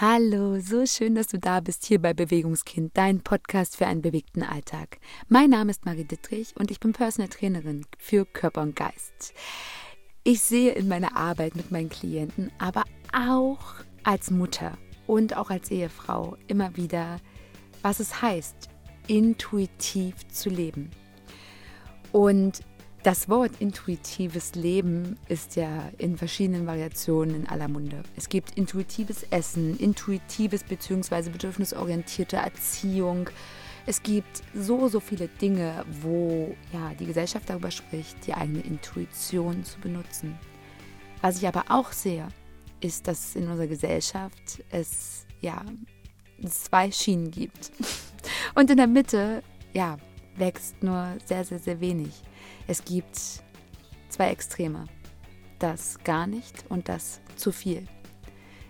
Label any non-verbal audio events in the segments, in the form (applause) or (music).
Hallo, so schön, dass du da bist hier bei Bewegungskind, dein Podcast für einen bewegten Alltag. Mein Name ist Marie Dittrich und ich bin Personal Trainerin für Körper und Geist. Ich sehe in meiner Arbeit mit meinen Klienten, aber auch als Mutter und auch als Ehefrau immer wieder, was es heißt, intuitiv zu leben. Und das Wort intuitives Leben ist ja in verschiedenen Variationen in aller Munde. Es gibt intuitives Essen, intuitives bzw. bedürfnisorientierte Erziehung. Es gibt so, so viele Dinge, wo ja, die Gesellschaft darüber spricht, die eigene Intuition zu benutzen. Was ich aber auch sehe, ist, dass in unserer Gesellschaft es ja zwei Schienen gibt. (laughs) Und in der Mitte, ja, wächst nur sehr, sehr, sehr wenig. Es gibt zwei Extreme. Das gar nicht und das zu viel.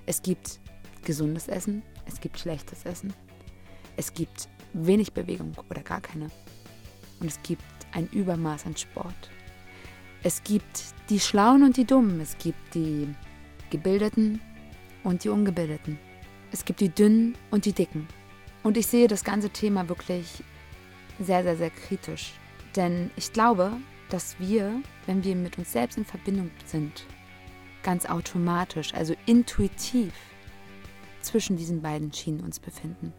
Es gibt gesundes Essen, es gibt schlechtes Essen. Es gibt wenig Bewegung oder gar keine. Und es gibt ein Übermaß an Sport. Es gibt die Schlauen und die Dummen. Es gibt die Gebildeten und die Ungebildeten. Es gibt die Dünnen und die Dicken. Und ich sehe das ganze Thema wirklich sehr, sehr, sehr kritisch. Denn ich glaube, dass wir, wenn wir mit uns selbst in Verbindung sind, ganz automatisch, also intuitiv zwischen diesen beiden Schienen uns befinden.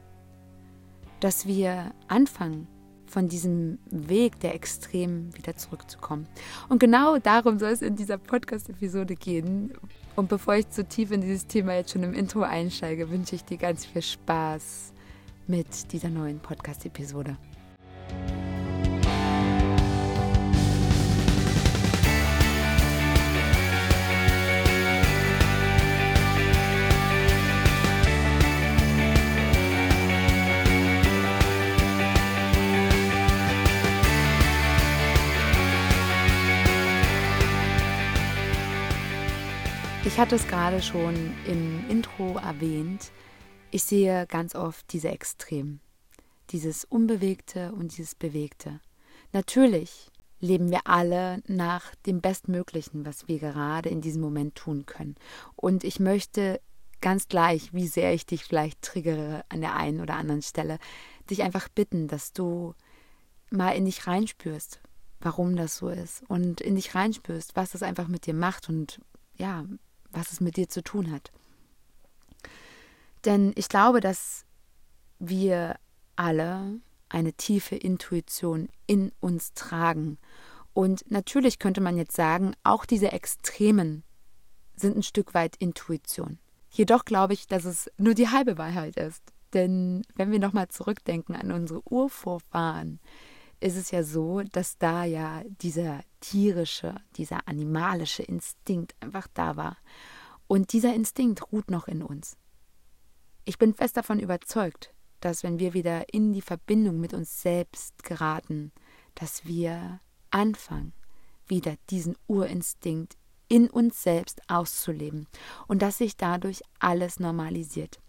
Dass wir anfangen, von diesem Weg der Extremen wieder zurückzukommen. Und genau darum soll es in dieser Podcast-Episode gehen. Und bevor ich zu tief in dieses Thema jetzt schon im Intro einsteige, wünsche ich dir ganz viel Spaß mit dieser neuen Podcast-Episode. Ich hatte es gerade schon im Intro erwähnt. Ich sehe ganz oft diese Extremen dieses Unbewegte und dieses Bewegte. Natürlich leben wir alle nach dem Bestmöglichen, was wir gerade in diesem Moment tun können. Und ich möchte ganz gleich, wie sehr ich dich vielleicht triggere an der einen oder anderen Stelle, dich einfach bitten, dass du mal in dich reinspürst, warum das so ist und in dich reinspürst, was das einfach mit dir macht und ja, was es mit dir zu tun hat. Denn ich glaube, dass wir alle eine tiefe Intuition in uns tragen. Und natürlich könnte man jetzt sagen, auch diese Extremen sind ein Stück weit Intuition. Jedoch glaube ich, dass es nur die halbe Wahrheit ist. Denn wenn wir nochmal zurückdenken an unsere Urvorfahren, ist es ja so, dass da ja dieser tierische, dieser animalische Instinkt einfach da war. Und dieser Instinkt ruht noch in uns. Ich bin fest davon überzeugt, dass wenn wir wieder in die Verbindung mit uns selbst geraten, dass wir anfangen, wieder diesen Urinstinkt in uns selbst auszuleben und dass sich dadurch alles normalisiert.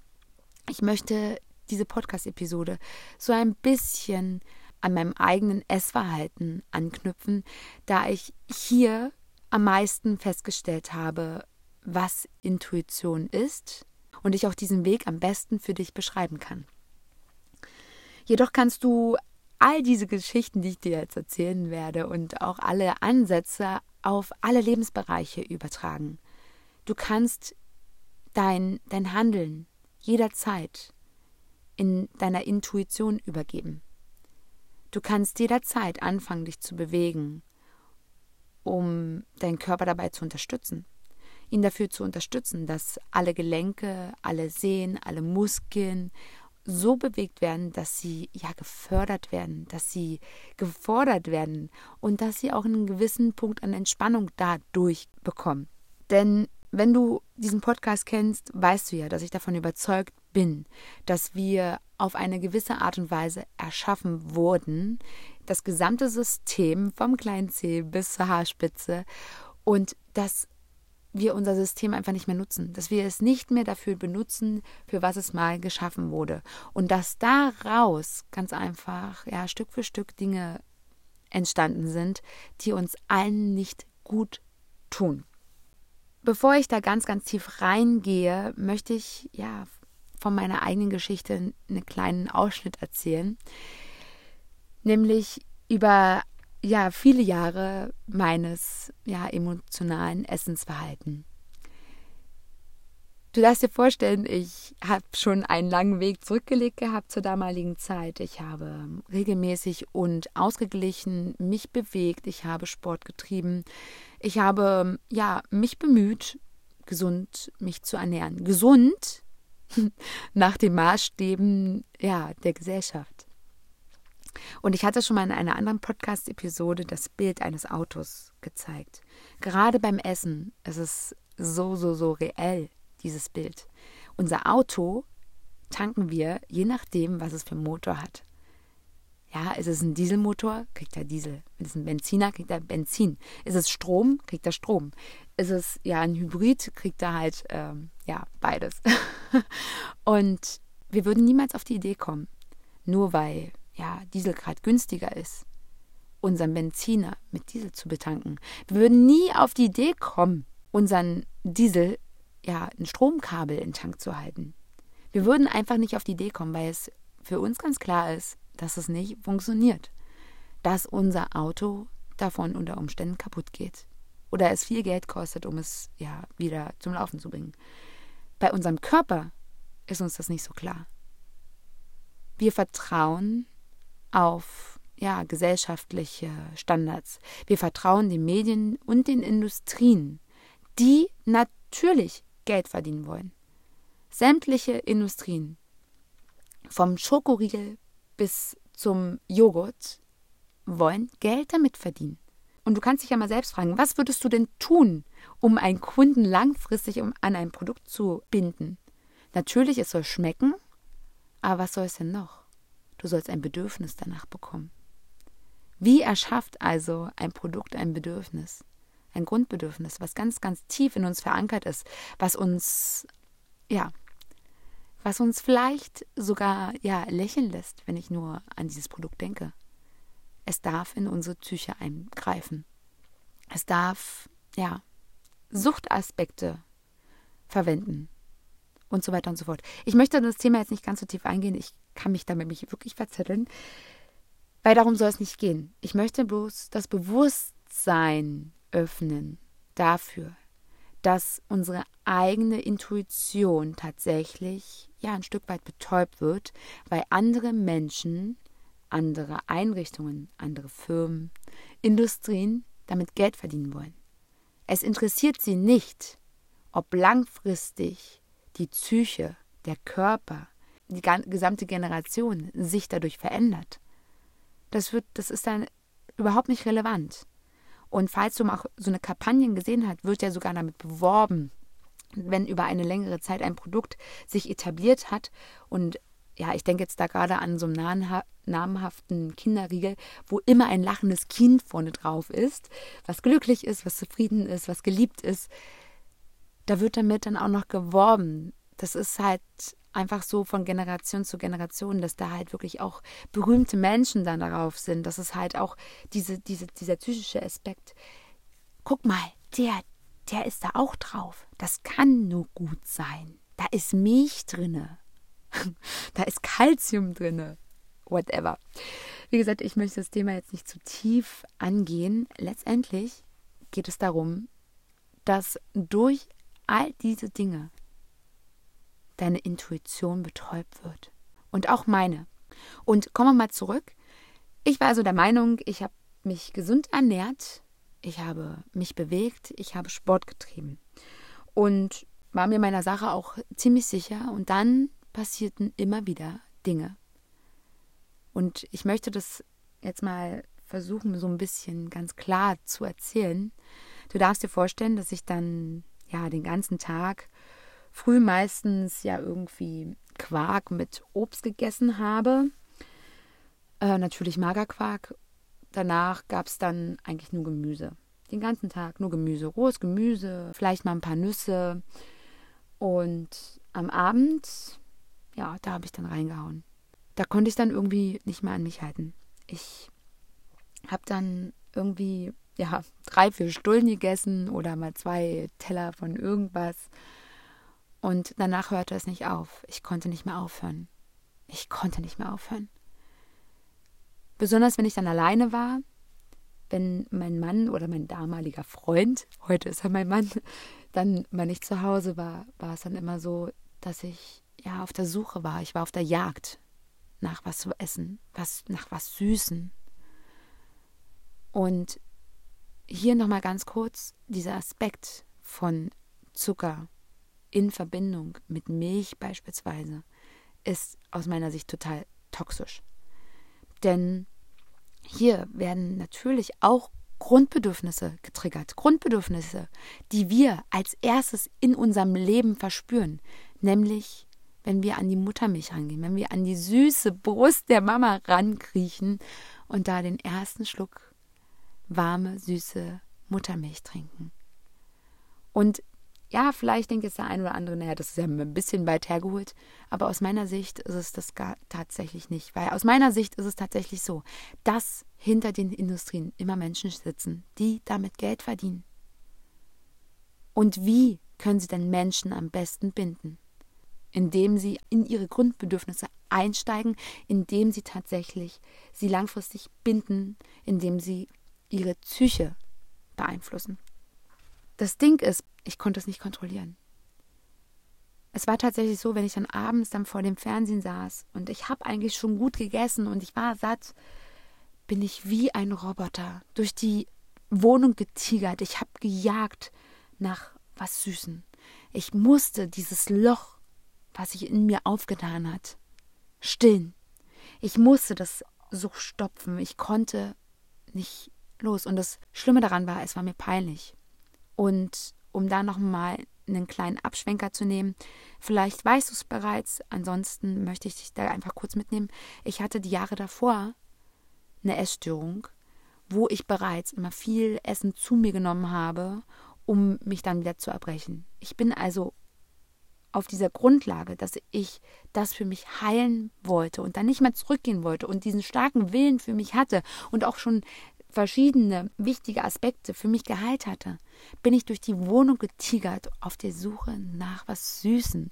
Ich möchte diese Podcast-Episode so ein bisschen an meinem eigenen Essverhalten anknüpfen, da ich hier am meisten festgestellt habe, was Intuition ist und ich auch diesen Weg am besten für dich beschreiben kann. Jedoch kannst du all diese Geschichten, die ich dir jetzt erzählen werde und auch alle Ansätze auf alle Lebensbereiche übertragen. Du kannst dein, dein Handeln jederzeit in deiner Intuition übergeben. Du kannst jederzeit anfangen, dich zu bewegen, um deinen Körper dabei zu unterstützen. Ihn dafür zu unterstützen, dass alle Gelenke, alle Sehnen, alle Muskeln so bewegt werden, dass sie ja gefördert werden, dass sie gefordert werden und dass sie auch einen gewissen Punkt an Entspannung dadurch bekommen. Denn wenn du diesen Podcast kennst, weißt du ja, dass ich davon überzeugt bin, dass wir auf eine gewisse Art und Weise erschaffen wurden, das gesamte System vom kleinen C bis zur Haarspitze und dass wir unser System einfach nicht mehr nutzen, dass wir es nicht mehr dafür benutzen, für was es mal geschaffen wurde. Und dass daraus ganz einfach, ja, Stück für Stück Dinge entstanden sind, die uns allen nicht gut tun. Bevor ich da ganz, ganz tief reingehe, möchte ich ja von meiner eigenen Geschichte einen kleinen Ausschnitt erzählen, nämlich über ja viele Jahre meines ja emotionalen Essensverhalten. Du darfst dir vorstellen, ich habe schon einen langen Weg zurückgelegt gehabt zur damaligen Zeit. Ich habe regelmäßig und ausgeglichen mich bewegt. Ich habe Sport getrieben. Ich habe ja mich bemüht, gesund mich zu ernähren. Gesund (laughs) nach den Maßstäben ja der Gesellschaft. Und ich hatte schon mal in einer anderen Podcast-Episode das Bild eines Autos gezeigt. Gerade beim Essen ist es so, so, so reell dieses Bild. Unser Auto tanken wir je nachdem, was es für einen Motor hat. Ja, ist es ein Dieselmotor, kriegt er Diesel. Ist es ein Benziner, kriegt er Benzin. Ist es Strom, kriegt er Strom. Ist es ja ein Hybrid, kriegt er halt ähm, ja beides. (laughs) Und wir würden niemals auf die Idee kommen, nur weil ja Diesel gerade günstiger ist, unseren Benziner mit Diesel zu betanken. Wir würden nie auf die Idee kommen, unseren Diesel ja, ein Stromkabel in den Tank zu halten. Wir würden einfach nicht auf die Idee kommen, weil es für uns ganz klar ist, dass es nicht funktioniert. Dass unser Auto davon unter Umständen kaputt geht. Oder es viel Geld kostet, um es ja wieder zum Laufen zu bringen. Bei unserem Körper ist uns das nicht so klar. Wir vertrauen auf ja, gesellschaftliche Standards. Wir vertrauen den Medien und den Industrien, die natürlich Geld verdienen wollen. Sämtliche Industrien, vom Schokoriegel bis zum Joghurt, wollen Geld damit verdienen. Und du kannst dich ja mal selbst fragen, was würdest du denn tun, um einen Kunden langfristig an ein Produkt zu binden? Natürlich, es soll schmecken, aber was soll es denn noch? Du sollst ein Bedürfnis danach bekommen. Wie erschafft also ein Produkt ein Bedürfnis? ein Grundbedürfnis, was ganz, ganz tief in uns verankert ist, was uns, ja, was uns vielleicht sogar, ja, lächeln lässt, wenn ich nur an dieses Produkt denke. Es darf in unsere Psyche eingreifen. Es darf, ja, Suchtaspekte verwenden und so weiter und so fort. Ich möchte das Thema jetzt nicht ganz so tief eingehen. Ich kann mich damit mich wirklich verzetteln, weil darum soll es nicht gehen. Ich möchte bloß das Bewusstsein öffnen dafür, dass unsere eigene Intuition tatsächlich ja ein Stück weit betäubt wird, weil andere Menschen, andere Einrichtungen, andere Firmen, Industrien damit Geld verdienen wollen. Es interessiert sie nicht, ob langfristig die Psyche, der Körper, die gesamte Generation sich dadurch verändert. Das, wird, das ist dann überhaupt nicht relevant. Und falls du mal so eine Kampagne gesehen hast, wird ja sogar damit beworben, wenn über eine längere Zeit ein Produkt sich etabliert hat und ja, ich denke jetzt da gerade an so einen namhaften Kinderriegel, wo immer ein lachendes Kind vorne drauf ist, was glücklich ist, was zufrieden ist, was geliebt ist. Da wird damit dann auch noch geworben. Das ist halt einfach so von Generation zu Generation, dass da halt wirklich auch berühmte Menschen dann darauf sind. Das ist halt auch diese, diese, dieser psychische Aspekt. Guck mal, der, der ist da auch drauf. Das kann nur gut sein. Da ist Milch drinne. (laughs) da ist Kalzium drinne. Whatever. Wie gesagt, ich möchte das Thema jetzt nicht zu tief angehen. Letztendlich geht es darum, dass durch all diese Dinge deine Intuition betäubt wird. Und auch meine. Und kommen wir mal zurück. Ich war also der Meinung, ich habe mich gesund ernährt, ich habe mich bewegt, ich habe Sport getrieben. Und war mir meiner Sache auch ziemlich sicher. Und dann passierten immer wieder Dinge. Und ich möchte das jetzt mal versuchen, so ein bisschen ganz klar zu erzählen. Du darfst dir vorstellen, dass ich dann ja den ganzen Tag früh meistens ja irgendwie Quark mit Obst gegessen habe. Äh, natürlich Magerquark. Danach gab es dann eigentlich nur Gemüse. Den ganzen Tag nur Gemüse. Rohes Gemüse, vielleicht mal ein paar Nüsse. Und am Abend, ja, da habe ich dann reingehauen. Da konnte ich dann irgendwie nicht mehr an mich halten. Ich habe dann irgendwie, ja, (laughs) drei, vier Stullen gegessen oder mal zwei Teller von irgendwas. Und danach hörte es nicht auf. Ich konnte nicht mehr aufhören. Ich konnte nicht mehr aufhören. Besonders wenn ich dann alleine war, wenn mein Mann oder mein damaliger Freund, heute ist er mein Mann, dann mal nicht zu Hause war, war es dann immer so, dass ich ja auf der Suche war. Ich war auf der Jagd nach was zu essen, was, nach was Süßen. Und hier nochmal ganz kurz dieser Aspekt von Zucker in Verbindung mit Milch beispielsweise ist aus meiner Sicht total toxisch. Denn hier werden natürlich auch Grundbedürfnisse getriggert. Grundbedürfnisse, die wir als erstes in unserem Leben verspüren. Nämlich, wenn wir an die Muttermilch rangehen, wenn wir an die süße Brust der Mama rankriechen und da den ersten Schluck warme, süße Muttermilch trinken. Und ja, vielleicht denkt jetzt der ein oder andere, naja, das ist ja ein bisschen weit hergeholt, aber aus meiner Sicht ist es das gar tatsächlich nicht. Weil aus meiner Sicht ist es tatsächlich so, dass hinter den Industrien immer Menschen sitzen, die damit Geld verdienen. Und wie können sie denn Menschen am besten binden? Indem sie in ihre Grundbedürfnisse einsteigen, indem sie tatsächlich sie langfristig binden, indem sie ihre Psyche beeinflussen. Das Ding ist, ich konnte es nicht kontrollieren. Es war tatsächlich so, wenn ich dann abends dann vor dem Fernsehen saß und ich habe eigentlich schon gut gegessen und ich war satt, bin ich wie ein Roboter durch die Wohnung getigert. Ich habe gejagt nach was Süßen. Ich musste dieses Loch, was sich in mir aufgetan hat, stillen. Ich musste das so stopfen. Ich konnte nicht los. Und das Schlimme daran war, es war mir peinlich. Und um da nochmal einen kleinen Abschwenker zu nehmen, vielleicht weißt du es bereits, ansonsten möchte ich dich da einfach kurz mitnehmen. Ich hatte die Jahre davor eine Essstörung, wo ich bereits immer viel Essen zu mir genommen habe, um mich dann wieder zu erbrechen. Ich bin also auf dieser Grundlage, dass ich das für mich heilen wollte und dann nicht mehr zurückgehen wollte und diesen starken Willen für mich hatte und auch schon verschiedene wichtige Aspekte für mich geheilt hatte, bin ich durch die Wohnung getigert auf der Suche nach was Süßen.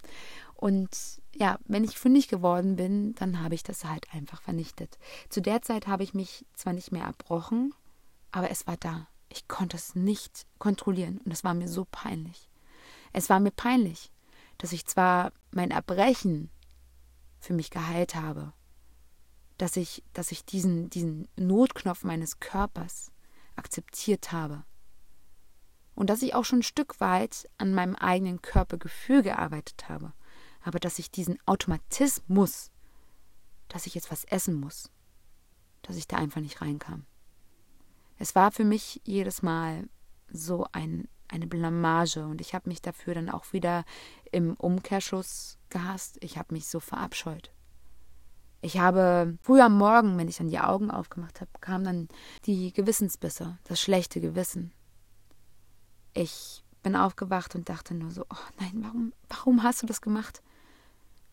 Und ja, wenn ich fündig geworden bin, dann habe ich das halt einfach vernichtet. Zu der Zeit habe ich mich zwar nicht mehr erbrochen, aber es war da. Ich konnte es nicht kontrollieren und es war mir so peinlich. Es war mir peinlich, dass ich zwar mein Erbrechen für mich geheilt habe, dass ich, dass ich diesen, diesen Notknopf meines Körpers akzeptiert habe. Und dass ich auch schon ein Stück weit an meinem eigenen Körpergefühl gearbeitet habe. Aber dass ich diesen Automatismus, dass ich jetzt was essen muss, dass ich da einfach nicht reinkam. Es war für mich jedes Mal so ein, eine Blamage und ich habe mich dafür dann auch wieder im Umkehrschuss gehasst. Ich habe mich so verabscheut. Ich habe früh am Morgen, wenn ich dann die Augen aufgemacht habe, kamen dann die Gewissensbisse, das schlechte Gewissen. Ich bin aufgewacht und dachte nur so, oh nein, warum, warum hast du das gemacht?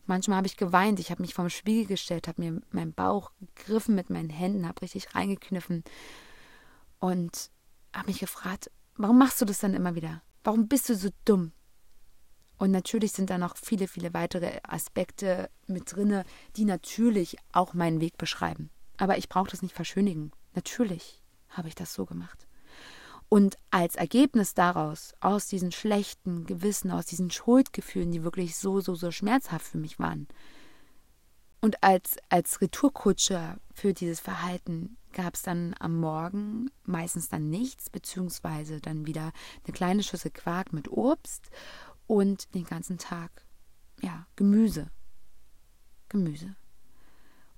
Manchmal habe ich geweint, ich habe mich vorm Spiegel gestellt, habe mir meinen Bauch gegriffen mit meinen Händen, habe richtig reingekniffen und habe mich gefragt, warum machst du das dann immer wieder? Warum bist du so dumm? Und natürlich sind da noch viele, viele weitere Aspekte mit drinne, die natürlich auch meinen Weg beschreiben. Aber ich brauche das nicht verschönigen. Natürlich habe ich das so gemacht. Und als Ergebnis daraus, aus diesen schlechten Gewissen, aus diesen Schuldgefühlen, die wirklich so, so, so schmerzhaft für mich waren, und als, als Retourkutsche für dieses Verhalten gab es dann am Morgen meistens dann nichts, beziehungsweise dann wieder eine kleine Schüssel Quark mit Obst und den ganzen Tag, ja, Gemüse. Gemüse.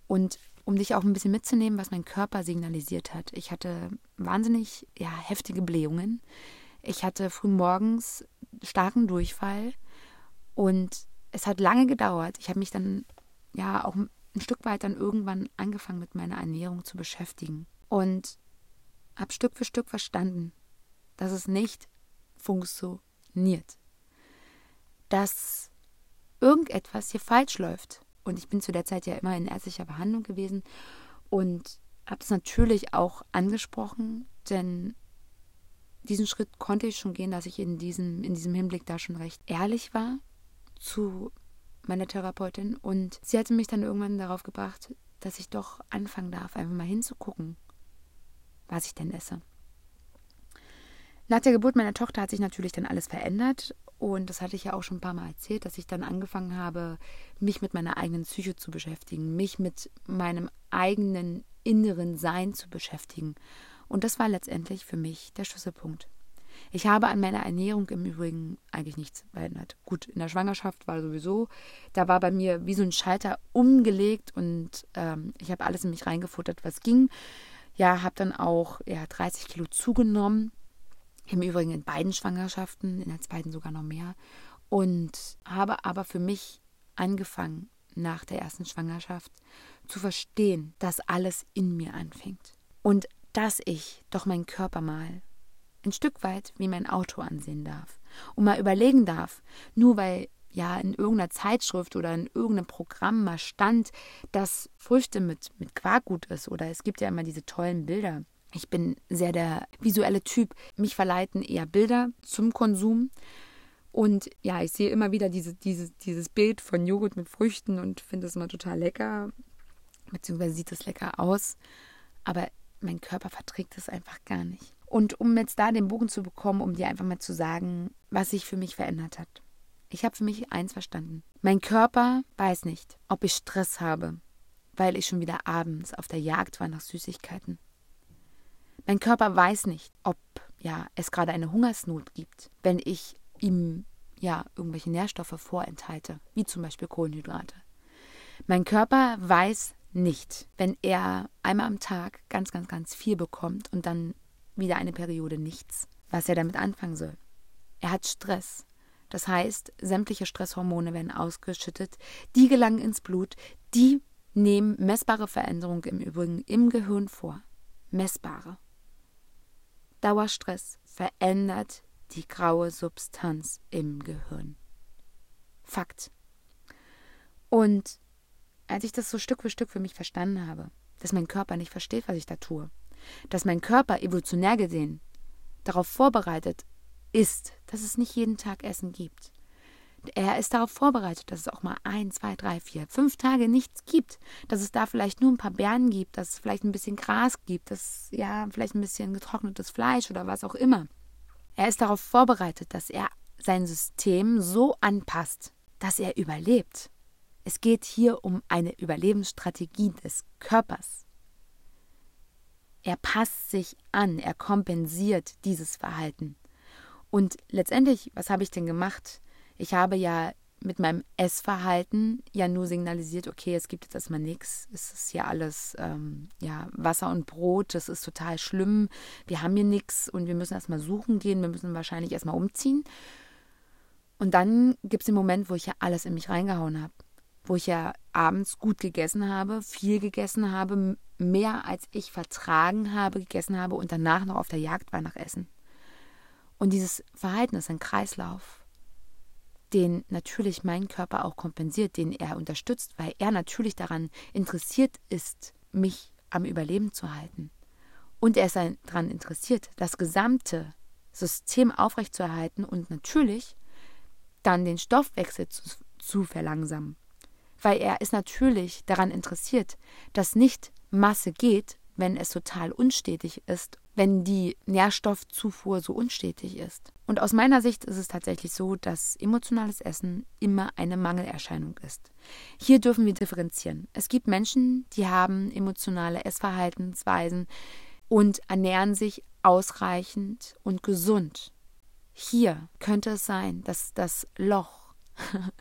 Und um dich auch ein bisschen mitzunehmen, was mein Körper signalisiert hat. Ich hatte wahnsinnig ja, heftige Blähungen. Ich hatte frühmorgens starken Durchfall und es hat lange gedauert. Ich habe mich dann ja auch ein Stück weit dann irgendwann angefangen mit meiner Ernährung zu beschäftigen und habe Stück für Stück verstanden, dass es nicht funktioniert dass irgendetwas hier falsch läuft. Und ich bin zu der Zeit ja immer in ärztlicher Behandlung gewesen und habe es natürlich auch angesprochen, denn diesen Schritt konnte ich schon gehen, dass ich in diesem, in diesem Hinblick da schon recht ehrlich war zu meiner Therapeutin und sie hatte mich dann irgendwann darauf gebracht, dass ich doch anfangen darf, einfach mal hinzugucken, was ich denn esse. Nach der Geburt meiner Tochter hat sich natürlich dann alles verändert und das hatte ich ja auch schon ein paar Mal erzählt, dass ich dann angefangen habe, mich mit meiner eigenen Psyche zu beschäftigen, mich mit meinem eigenen inneren Sein zu beschäftigen. Und das war letztendlich für mich der Schlüsselpunkt. Ich habe an meiner Ernährung im Übrigen eigentlich nichts verändert. Gut, in der Schwangerschaft war sowieso, da war bei mir wie so ein Schalter umgelegt und ähm, ich habe alles in mich reingefuttert, was ging. Ja, habe dann auch ja, 30 Kilo zugenommen. Im Übrigen in beiden Schwangerschaften, in der zweiten sogar noch mehr. Und habe aber für mich angefangen, nach der ersten Schwangerschaft zu verstehen, dass alles in mir anfängt. Und dass ich doch meinen Körper mal ein Stück weit wie mein Auto ansehen darf und mal überlegen darf, nur weil ja in irgendeiner Zeitschrift oder in irgendeinem Programm mal stand, dass Früchte mit, mit Quark gut ist oder es gibt ja immer diese tollen Bilder. Ich bin sehr der visuelle Typ. Mich verleiten eher Bilder zum Konsum. Und ja, ich sehe immer wieder diese, diese, dieses Bild von Joghurt mit Früchten und finde es immer total lecker. Beziehungsweise sieht es lecker aus. Aber mein Körper verträgt es einfach gar nicht. Und um jetzt da den Bogen zu bekommen, um dir einfach mal zu sagen, was sich für mich verändert hat. Ich habe für mich eins verstanden. Mein Körper weiß nicht, ob ich Stress habe, weil ich schon wieder abends auf der Jagd war nach Süßigkeiten. Mein Körper weiß nicht, ob ja, es gerade eine Hungersnot gibt, wenn ich ihm ja irgendwelche Nährstoffe vorenthalte, wie zum Beispiel Kohlenhydrate. Mein Körper weiß nicht, wenn er einmal am Tag ganz, ganz, ganz viel bekommt und dann wieder eine Periode nichts, was er damit anfangen soll. Er hat Stress. Das heißt, sämtliche Stresshormone werden ausgeschüttet, die gelangen ins Blut, die nehmen messbare Veränderungen im Übrigen im Gehirn vor. Messbare. Dauerstress verändert die graue Substanz im Gehirn. Fakt. Und als ich das so Stück für Stück für mich verstanden habe, dass mein Körper nicht versteht, was ich da tue, dass mein Körper evolutionär gesehen darauf vorbereitet ist, dass es nicht jeden Tag Essen gibt. Er ist darauf vorbereitet, dass es auch mal ein, zwei, drei, vier, fünf Tage nichts gibt, dass es da vielleicht nur ein paar Beeren gibt, dass es vielleicht ein bisschen Gras gibt, dass ja vielleicht ein bisschen getrocknetes Fleisch oder was auch immer. Er ist darauf vorbereitet, dass er sein System so anpasst, dass er überlebt. Es geht hier um eine Überlebensstrategie des Körpers. Er passt sich an, er kompensiert dieses Verhalten. Und letztendlich, was habe ich denn gemacht? Ich habe ja mit meinem Essverhalten ja nur signalisiert, okay, es gibt jetzt erstmal nichts, es ist hier alles ähm, ja, Wasser und Brot, das ist total schlimm, wir haben hier nichts und wir müssen erstmal suchen gehen, wir müssen wahrscheinlich erstmal umziehen. Und dann gibt es den Moment, wo ich ja alles in mich reingehauen habe, wo ich ja abends gut gegessen habe, viel gegessen habe, mehr als ich vertragen habe, gegessen habe und danach noch auf der Jagd war nach Essen. Und dieses Verhalten ist ein Kreislauf, den natürlich mein Körper auch kompensiert, den er unterstützt, weil er natürlich daran interessiert ist, mich am Überleben zu halten. Und er ist daran interessiert, das gesamte System aufrechtzuerhalten und natürlich dann den Stoffwechsel zu, zu verlangsamen. Weil er ist natürlich daran interessiert, dass nicht Masse geht, wenn es total unstetig ist, wenn die Nährstoffzufuhr so unstetig ist. Und aus meiner Sicht ist es tatsächlich so, dass emotionales Essen immer eine Mangelerscheinung ist. Hier dürfen wir differenzieren. Es gibt Menschen, die haben emotionale Essverhaltensweisen und ernähren sich ausreichend und gesund. Hier könnte es sein, dass das Loch, (laughs)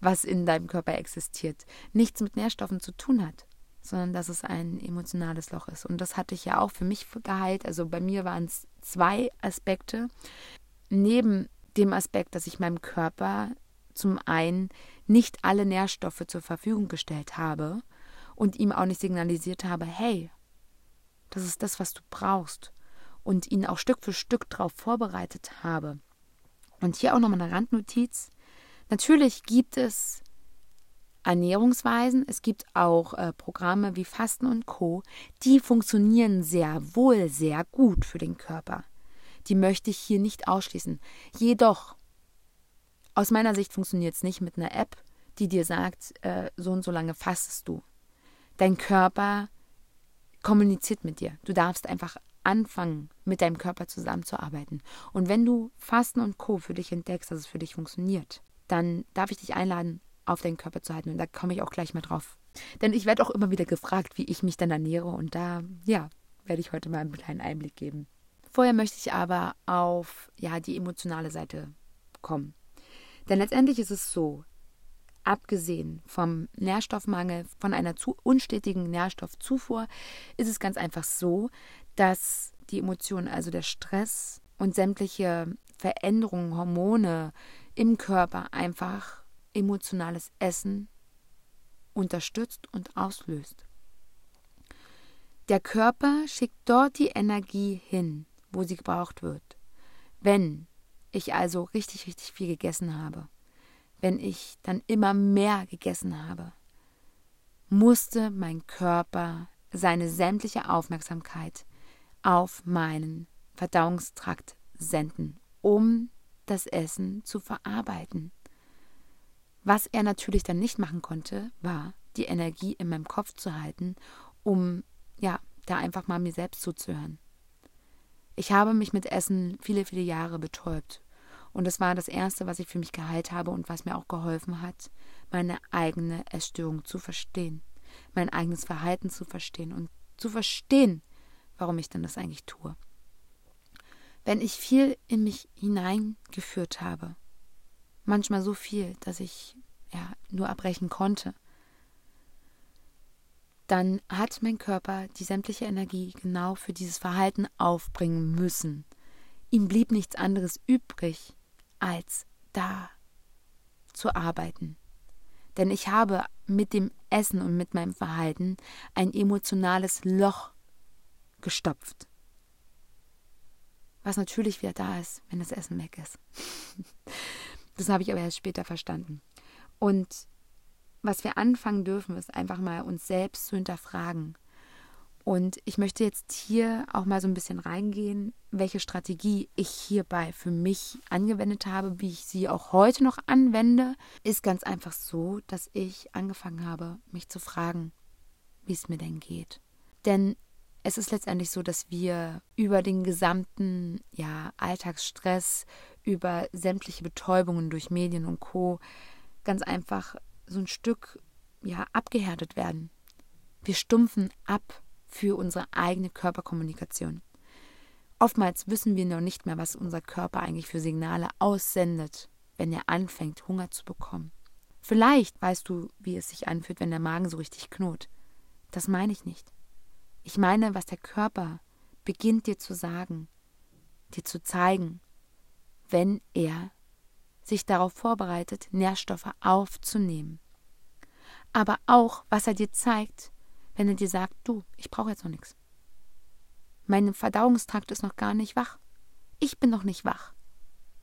was in deinem Körper existiert, nichts mit Nährstoffen zu tun hat, sondern dass es ein emotionales Loch ist. Und das hatte ich ja auch für mich geheilt. Also bei mir waren es zwei Aspekte. Neben dem Aspekt, dass ich meinem Körper zum einen nicht alle Nährstoffe zur Verfügung gestellt habe und ihm auch nicht signalisiert habe, hey, das ist das, was du brauchst und ihn auch Stück für Stück darauf vorbereitet habe. Und hier auch nochmal eine Randnotiz. Natürlich gibt es Ernährungsweisen, es gibt auch äh, Programme wie Fasten und Co, die funktionieren sehr wohl sehr gut für den Körper. Die möchte ich hier nicht ausschließen. Jedoch Aus meiner Sicht funktioniert es nicht mit einer App, die dir sagt, äh, so und so lange fastest du. Dein Körper kommuniziert mit dir. Du darfst einfach anfangen, mit deinem Körper zusammenzuarbeiten. Und wenn du Fasten und Co. für dich entdeckst, dass es für dich funktioniert, dann darf ich dich einladen, auf deinen Körper zu halten. Und da komme ich auch gleich mal drauf. Denn ich werde auch immer wieder gefragt, wie ich mich dann ernähre. Und da, ja, werde ich heute mal einen kleinen Einblick geben. Vorher möchte ich aber auf ja, die emotionale Seite kommen. Denn letztendlich ist es so, abgesehen vom Nährstoffmangel, von einer zu unstetigen Nährstoffzufuhr, ist es ganz einfach so, dass die Emotionen, also der Stress und sämtliche Veränderungen, Hormone im Körper einfach emotionales Essen unterstützt und auslöst. Der Körper schickt dort die Energie hin, wo sie gebraucht wird. Wenn ich also richtig, richtig viel gegessen habe, wenn ich dann immer mehr gegessen habe, musste mein Körper seine sämtliche Aufmerksamkeit auf meinen Verdauungstrakt senden, um das Essen zu verarbeiten. Was er natürlich dann nicht machen konnte, war, die Energie in meinem Kopf zu halten, um ja, da einfach mal mir selbst zuzuhören. Ich habe mich mit Essen viele, viele Jahre betäubt. Und das war das Erste, was ich für mich geheilt habe und was mir auch geholfen hat, meine eigene Essstörung zu verstehen, mein eigenes Verhalten zu verstehen und zu verstehen, warum ich denn das eigentlich tue. Wenn ich viel in mich hineingeführt habe, manchmal so viel, dass ich ja nur abbrechen konnte, dann hat mein Körper die sämtliche Energie genau für dieses Verhalten aufbringen müssen. Ihm blieb nichts anderes übrig, als da zu arbeiten. Denn ich habe mit dem Essen und mit meinem Verhalten ein emotionales Loch gestopft. Was natürlich wieder da ist, wenn das Essen weg ist. (laughs) das habe ich aber erst später verstanden. Und was wir anfangen dürfen, ist einfach mal uns selbst zu hinterfragen. Und ich möchte jetzt hier auch mal so ein bisschen reingehen, welche Strategie ich hierbei für mich angewendet habe, wie ich sie auch heute noch anwende, ist ganz einfach so, dass ich angefangen habe, mich zu fragen, wie es mir denn geht. Denn es ist letztendlich so, dass wir über den gesamten ja, Alltagsstress, über sämtliche Betäubungen durch Medien und Co. ganz einfach so ein Stück ja abgehärtet werden. Wir stumpfen ab für unsere eigene Körperkommunikation. Oftmals wissen wir noch nicht mehr, was unser Körper eigentlich für Signale aussendet, wenn er anfängt, Hunger zu bekommen. Vielleicht weißt du, wie es sich anfühlt, wenn der Magen so richtig knurrt. Das meine ich nicht. Ich meine, was der Körper beginnt dir zu sagen, dir zu zeigen, wenn er sich darauf vorbereitet, Nährstoffe aufzunehmen. Aber auch, was er dir zeigt, wenn er dir sagt, du, ich brauche jetzt noch nichts. Mein Verdauungstrakt ist noch gar nicht wach. Ich bin noch nicht wach.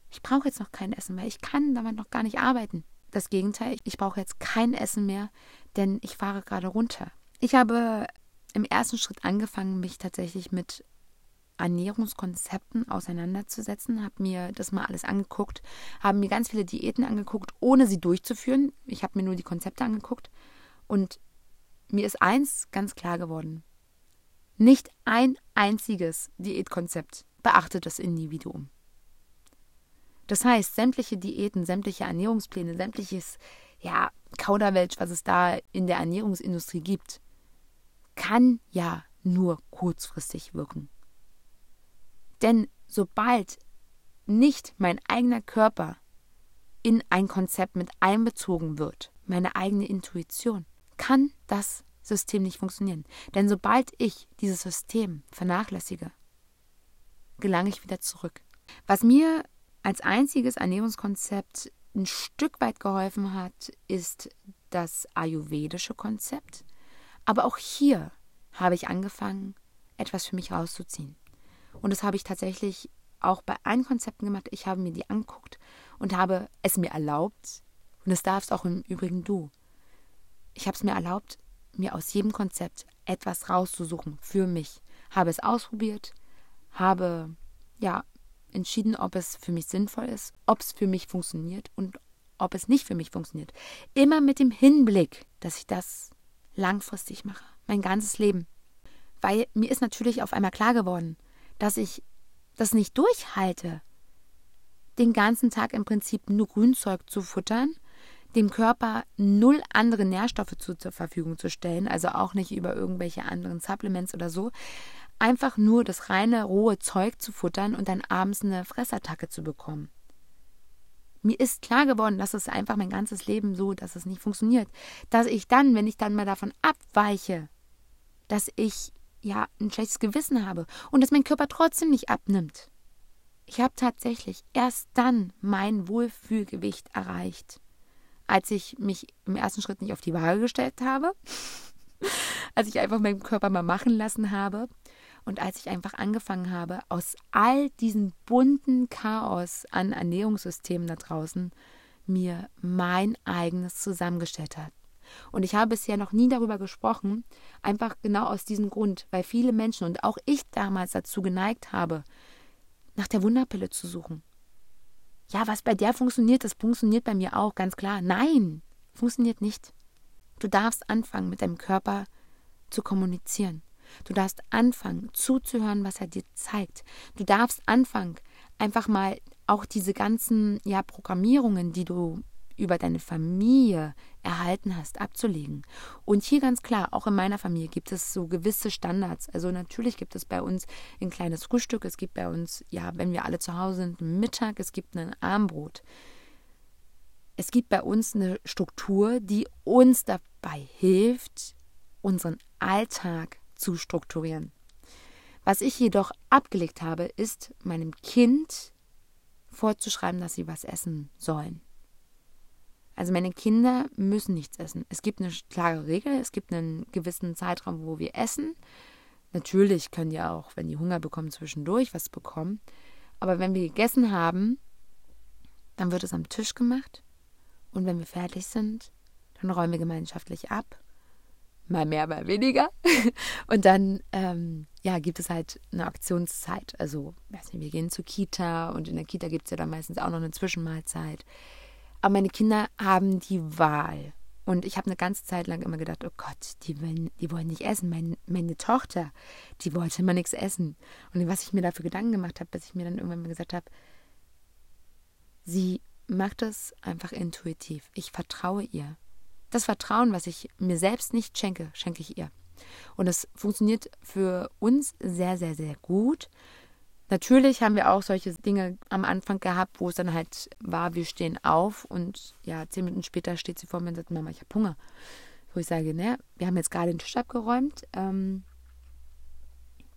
Ich brauche jetzt noch kein Essen mehr. Ich kann damit noch gar nicht arbeiten. Das Gegenteil, ich brauche jetzt kein Essen mehr, denn ich fahre gerade runter. Ich habe im ersten Schritt angefangen, mich tatsächlich mit Ernährungskonzepten auseinanderzusetzen, habe mir das mal alles angeguckt, habe mir ganz viele Diäten angeguckt, ohne sie durchzuführen. Ich habe mir nur die Konzepte angeguckt und mir ist eins ganz klar geworden. Nicht ein einziges Diätkonzept beachtet das Individuum. Das heißt, sämtliche Diäten, sämtliche Ernährungspläne, sämtliches ja, Kauderwelsch, was es da in der Ernährungsindustrie gibt, kann ja nur kurzfristig wirken. Denn sobald nicht mein eigener Körper in ein Konzept mit einbezogen wird, meine eigene Intuition, kann das System nicht funktionieren. Denn sobald ich dieses System vernachlässige, gelange ich wieder zurück. Was mir als einziges Ernährungskonzept ein Stück weit geholfen hat, ist das ayurvedische Konzept. Aber auch hier habe ich angefangen, etwas für mich rauszuziehen. Und das habe ich tatsächlich auch bei allen Konzepten gemacht. Ich habe mir die angeguckt und habe es mir erlaubt, und das darfst auch im Übrigen du. Ich habe es mir erlaubt, mir aus jedem Konzept etwas rauszusuchen für mich. Habe es ausprobiert, habe ja entschieden, ob es für mich sinnvoll ist, ob es für mich funktioniert und ob es nicht für mich funktioniert. Immer mit dem Hinblick, dass ich das langfristig mache, mein ganzes Leben. Weil mir ist natürlich auf einmal klar geworden, dass ich das nicht durchhalte, den ganzen Tag im Prinzip nur Grünzeug zu futtern, dem Körper null andere Nährstoffe zu, zur Verfügung zu stellen, also auch nicht über irgendwelche anderen Supplements oder so, einfach nur das reine rohe Zeug zu futtern und dann abends eine Fressattacke zu bekommen. Mir ist klar geworden, dass es einfach mein ganzes Leben so, dass es nicht funktioniert. Dass ich dann, wenn ich dann mal davon abweiche, dass ich ja ein schlechtes Gewissen habe und dass mein Körper trotzdem nicht abnimmt. Ich habe tatsächlich erst dann mein Wohlfühlgewicht erreicht, als ich mich im ersten Schritt nicht auf die Waage gestellt habe, (laughs) als ich einfach meinen Körper mal machen lassen habe und als ich einfach angefangen habe, aus all diesem bunten Chaos an Ernährungssystemen da draußen mir mein eigenes zusammengestellt hat. Und ich habe bisher noch nie darüber gesprochen, einfach genau aus diesem Grund, weil viele Menschen und auch ich damals dazu geneigt habe, nach der Wunderpille zu suchen. Ja, was bei der funktioniert, das funktioniert bei mir auch, ganz klar. Nein, funktioniert nicht. Du darfst anfangen, mit deinem Körper zu kommunizieren. Du darfst anfangen, zuzuhören, was er dir zeigt. Du darfst anfangen, einfach mal auch diese ganzen ja, Programmierungen, die du über deine Familie erhalten hast, abzulegen. Und hier ganz klar, auch in meiner Familie gibt es so gewisse Standards. Also natürlich gibt es bei uns ein kleines Frühstück, es gibt bei uns, ja, wenn wir alle zu Hause sind, Mittag, es gibt ein Armbrot. Es gibt bei uns eine Struktur, die uns dabei hilft, unseren Alltag zu strukturieren. Was ich jedoch abgelegt habe, ist meinem Kind vorzuschreiben, dass sie was essen sollen. Also meine Kinder müssen nichts essen. Es gibt eine klare Regel, es gibt einen gewissen Zeitraum, wo wir essen. Natürlich können die auch, wenn die Hunger bekommen, zwischendurch was bekommen. Aber wenn wir gegessen haben, dann wird es am Tisch gemacht. Und wenn wir fertig sind, dann räumen wir gemeinschaftlich ab mal mehr, mal weniger. (laughs) Und dann ähm, ja, gibt es halt eine Aktionszeit. Also, weiß nicht, wir gehen zur Kita und in der Kita gibt es ja dann meistens auch noch eine Zwischenmahlzeit. Aber meine Kinder haben die Wahl. Und ich habe eine ganze Zeit lang immer gedacht, oh Gott, die wollen, die wollen nicht essen. Mein, meine Tochter, die wollte immer nichts essen. Und was ich mir dafür Gedanken gemacht habe, bis ich mir dann irgendwann mal gesagt habe, sie macht es einfach intuitiv. Ich vertraue ihr. Das Vertrauen, was ich mir selbst nicht schenke, schenke ich ihr. Und es funktioniert für uns sehr, sehr, sehr gut. Natürlich haben wir auch solche Dinge am Anfang gehabt, wo es dann halt war, wir stehen auf und ja, zehn Minuten später steht sie vor mir und sagt, Mama, ich habe Hunger. Wo ich sage, ne, wir haben jetzt gerade den Tisch abgeräumt. Ähm,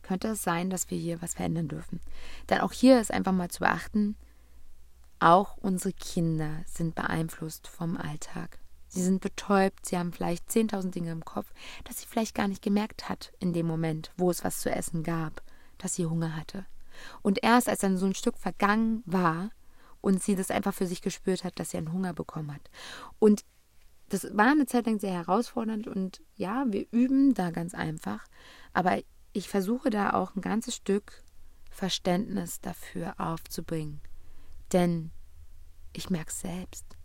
könnte es sein, dass wir hier was verändern dürfen. Denn auch hier ist einfach mal zu beachten, auch unsere Kinder sind beeinflusst vom Alltag. Sie sind betäubt, sie haben vielleicht 10.000 Dinge im Kopf, dass sie vielleicht gar nicht gemerkt hat in dem Moment, wo es was zu essen gab, dass sie Hunger hatte. Und erst als dann so ein Stück vergangen war und sie das einfach für sich gespürt hat, dass sie einen Hunger bekommen hat. Und das war eine Zeit lang sehr herausfordernd und ja, wir üben da ganz einfach, aber ich versuche da auch ein ganzes Stück Verständnis dafür aufzubringen. Denn ich merke es selbst.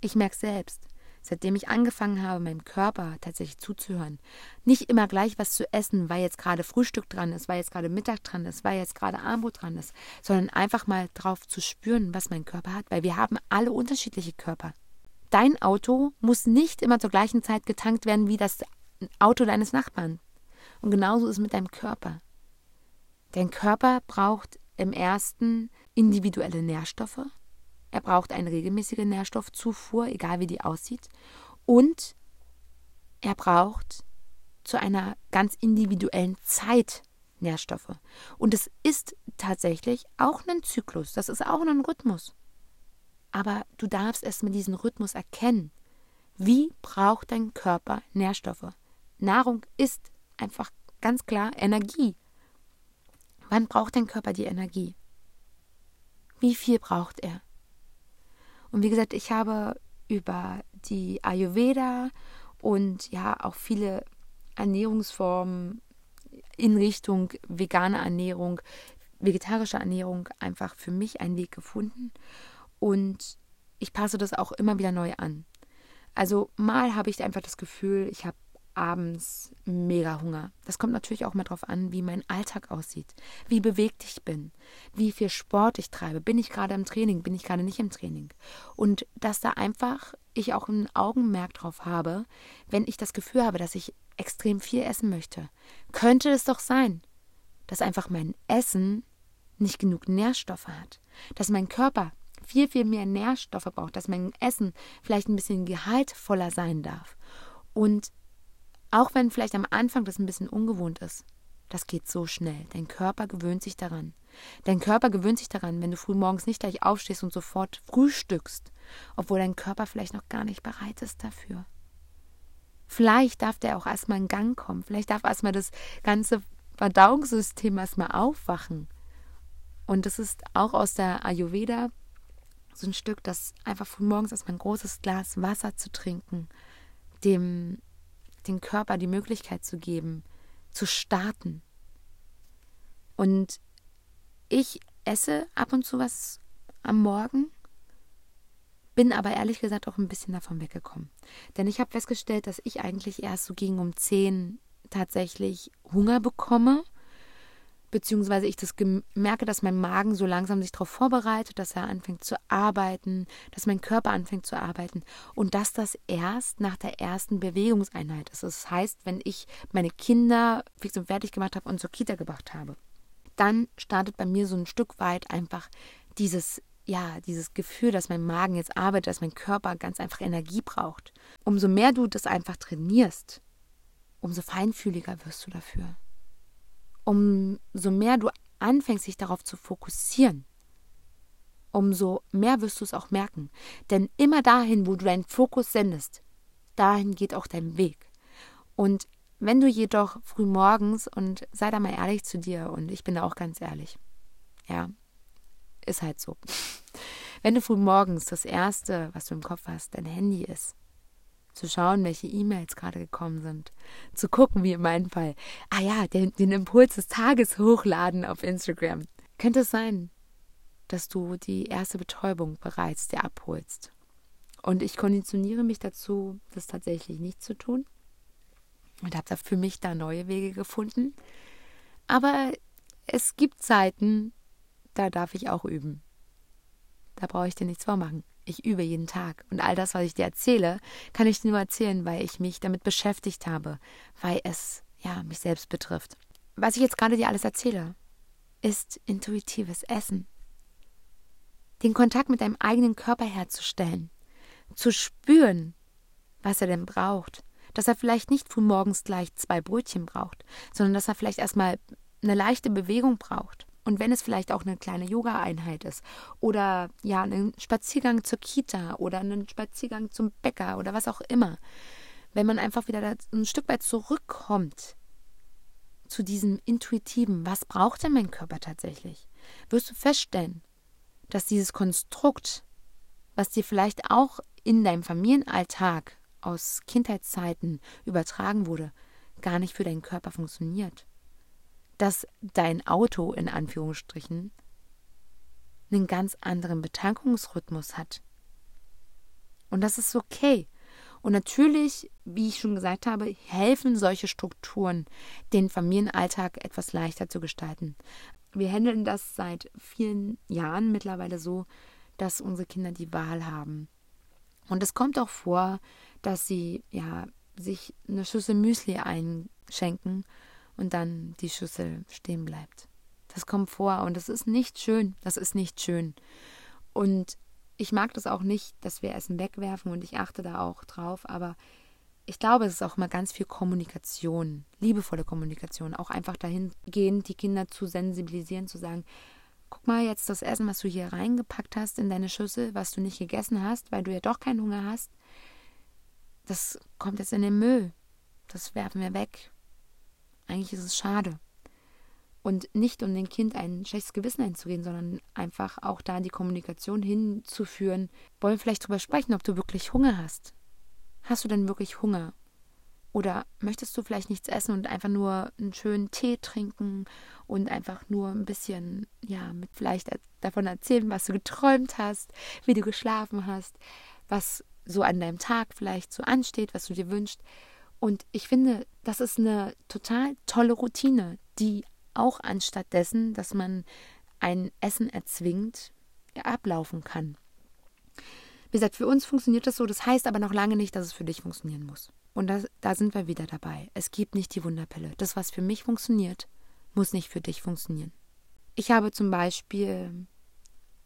Ich merke selbst, seitdem ich angefangen habe, meinem Körper tatsächlich zuzuhören. Nicht immer gleich was zu essen, weil jetzt gerade Frühstück dran ist, weil jetzt gerade Mittag dran ist, weil jetzt gerade Armbrot dran ist, sondern einfach mal drauf zu spüren, was mein Körper hat, weil wir haben alle unterschiedliche Körper. Dein Auto muss nicht immer zur gleichen Zeit getankt werden wie das Auto deines Nachbarn. Und genauso ist es mit deinem Körper. Dein Körper braucht im ersten individuelle Nährstoffe, er braucht eine regelmäßige Nährstoffzufuhr, egal wie die aussieht. Und er braucht zu einer ganz individuellen Zeit Nährstoffe. Und es ist tatsächlich auch ein Zyklus, das ist auch ein Rhythmus. Aber du darfst erst mit diesem Rhythmus erkennen, wie braucht dein Körper Nährstoffe. Nahrung ist einfach ganz klar Energie. Wann braucht dein Körper die Energie? Wie viel braucht er? Und wie gesagt, ich habe über die Ayurveda und ja auch viele Ernährungsformen in Richtung vegane Ernährung, vegetarische Ernährung einfach für mich einen Weg gefunden. Und ich passe das auch immer wieder neu an. Also mal habe ich einfach das Gefühl, ich habe abends mega Hunger. Das kommt natürlich auch mal drauf an, wie mein Alltag aussieht, wie bewegt ich bin, wie viel Sport ich treibe. Bin ich gerade im Training, bin ich gerade nicht im Training? Und dass da einfach ich auch ein Augenmerk drauf habe, wenn ich das Gefühl habe, dass ich extrem viel essen möchte. Könnte es doch sein, dass einfach mein Essen nicht genug Nährstoffe hat, dass mein Körper viel, viel mehr Nährstoffe braucht, dass mein Essen vielleicht ein bisschen gehaltvoller sein darf. Und auch wenn vielleicht am Anfang das ein bisschen ungewohnt ist, das geht so schnell. Dein Körper gewöhnt sich daran. Dein Körper gewöhnt sich daran, wenn du früh morgens nicht gleich aufstehst und sofort frühstückst, obwohl dein Körper vielleicht noch gar nicht bereit ist dafür. Vielleicht darf der auch erstmal in Gang kommen. Vielleicht darf erstmal das ganze Verdauungssystem erstmal aufwachen. Und das ist auch aus der Ayurveda so ein Stück, das einfach früh morgens erstmal ein großes Glas Wasser zu trinken, dem den Körper die Möglichkeit zu geben, zu starten. Und ich esse ab und zu was am Morgen, bin aber ehrlich gesagt auch ein bisschen davon weggekommen. Denn ich habe festgestellt, dass ich eigentlich erst so gegen um 10 tatsächlich Hunger bekomme beziehungsweise ich das merke, dass mein Magen so langsam sich darauf vorbereitet, dass er anfängt zu arbeiten, dass mein Körper anfängt zu arbeiten und dass das erst nach der ersten Bewegungseinheit ist. Das heißt, wenn ich meine Kinder fix und fertig gemacht habe und zur Kita gebracht habe, dann startet bei mir so ein Stück weit einfach dieses ja, dieses Gefühl, dass mein Magen jetzt arbeitet, dass mein Körper ganz einfach Energie braucht. Umso mehr du das einfach trainierst, umso feinfühliger wirst du dafür umso mehr du anfängst, dich darauf zu fokussieren, umso mehr wirst du es auch merken. Denn immer dahin, wo du deinen Fokus sendest, dahin geht auch dein Weg. Und wenn du jedoch früh morgens, und sei da mal ehrlich zu dir, und ich bin da auch ganz ehrlich, ja, ist halt so. (laughs) Wenn du früh morgens das Erste, was du im Kopf hast, dein Handy ist, zu schauen, welche E-Mails gerade gekommen sind, zu gucken, wie in meinem Fall, ah ja, den, den Impuls des Tages hochladen auf Instagram. Könnte es sein, dass du die erste Betäubung bereits dir abholst. Und ich konditioniere mich dazu, das tatsächlich nicht zu tun. Und habe da für mich da neue Wege gefunden. Aber es gibt Zeiten, da darf ich auch üben. Da brauche ich dir nichts vormachen. Ich übe jeden Tag. Und all das, was ich dir erzähle, kann ich nur erzählen, weil ich mich damit beschäftigt habe, weil es ja mich selbst betrifft. Was ich jetzt gerade dir alles erzähle, ist intuitives Essen. Den Kontakt mit deinem eigenen Körper herzustellen, zu spüren, was er denn braucht, dass er vielleicht nicht früh morgens gleich zwei Brötchen braucht, sondern dass er vielleicht erstmal eine leichte Bewegung braucht, und wenn es vielleicht auch eine kleine Yoga-Einheit ist oder ja, einen Spaziergang zur Kita oder einen Spaziergang zum Bäcker oder was auch immer, wenn man einfach wieder ein Stück weit zurückkommt zu diesem intuitiven, was braucht denn mein Körper tatsächlich, wirst du feststellen, dass dieses Konstrukt, was dir vielleicht auch in deinem Familienalltag aus Kindheitszeiten übertragen wurde, gar nicht für deinen Körper funktioniert dass dein Auto in Anführungsstrichen einen ganz anderen Betankungsrhythmus hat. Und das ist okay. Und natürlich, wie ich schon gesagt habe, helfen solche Strukturen, den Familienalltag etwas leichter zu gestalten. Wir handeln das seit vielen Jahren mittlerweile so, dass unsere Kinder die Wahl haben. Und es kommt auch vor, dass sie ja sich eine Schüssel Müsli einschenken und dann die Schüssel stehen bleibt. Das kommt vor und das ist nicht schön. Das ist nicht schön. Und ich mag das auch nicht, dass wir Essen wegwerfen und ich achte da auch drauf, aber ich glaube, es ist auch mal ganz viel Kommunikation, liebevolle Kommunikation, auch einfach dahin gehen, die Kinder zu sensibilisieren, zu sagen, guck mal jetzt das Essen, was du hier reingepackt hast in deine Schüssel, was du nicht gegessen hast, weil du ja doch keinen Hunger hast, das kommt jetzt in den Müll. Das werfen wir weg. Eigentlich ist es schade. Und nicht um dem Kind ein schlechtes Gewissen einzureden, sondern einfach auch da die Kommunikation hinzuführen. Wollen wir vielleicht darüber sprechen, ob du wirklich Hunger hast. Hast du denn wirklich Hunger? Oder möchtest du vielleicht nichts essen und einfach nur einen schönen Tee trinken und einfach nur ein bisschen, ja, mit vielleicht davon erzählen, was du geträumt hast, wie du geschlafen hast, was so an deinem Tag vielleicht so ansteht, was du dir wünschst. Und ich finde, das ist eine total tolle Routine, die auch anstatt dessen, dass man ein Essen erzwingt, ablaufen kann. Wie gesagt, für uns funktioniert das so, das heißt aber noch lange nicht, dass es für dich funktionieren muss. Und das, da sind wir wieder dabei. Es gibt nicht die Wunderpille. Das, was für mich funktioniert, muss nicht für dich funktionieren. Ich habe zum Beispiel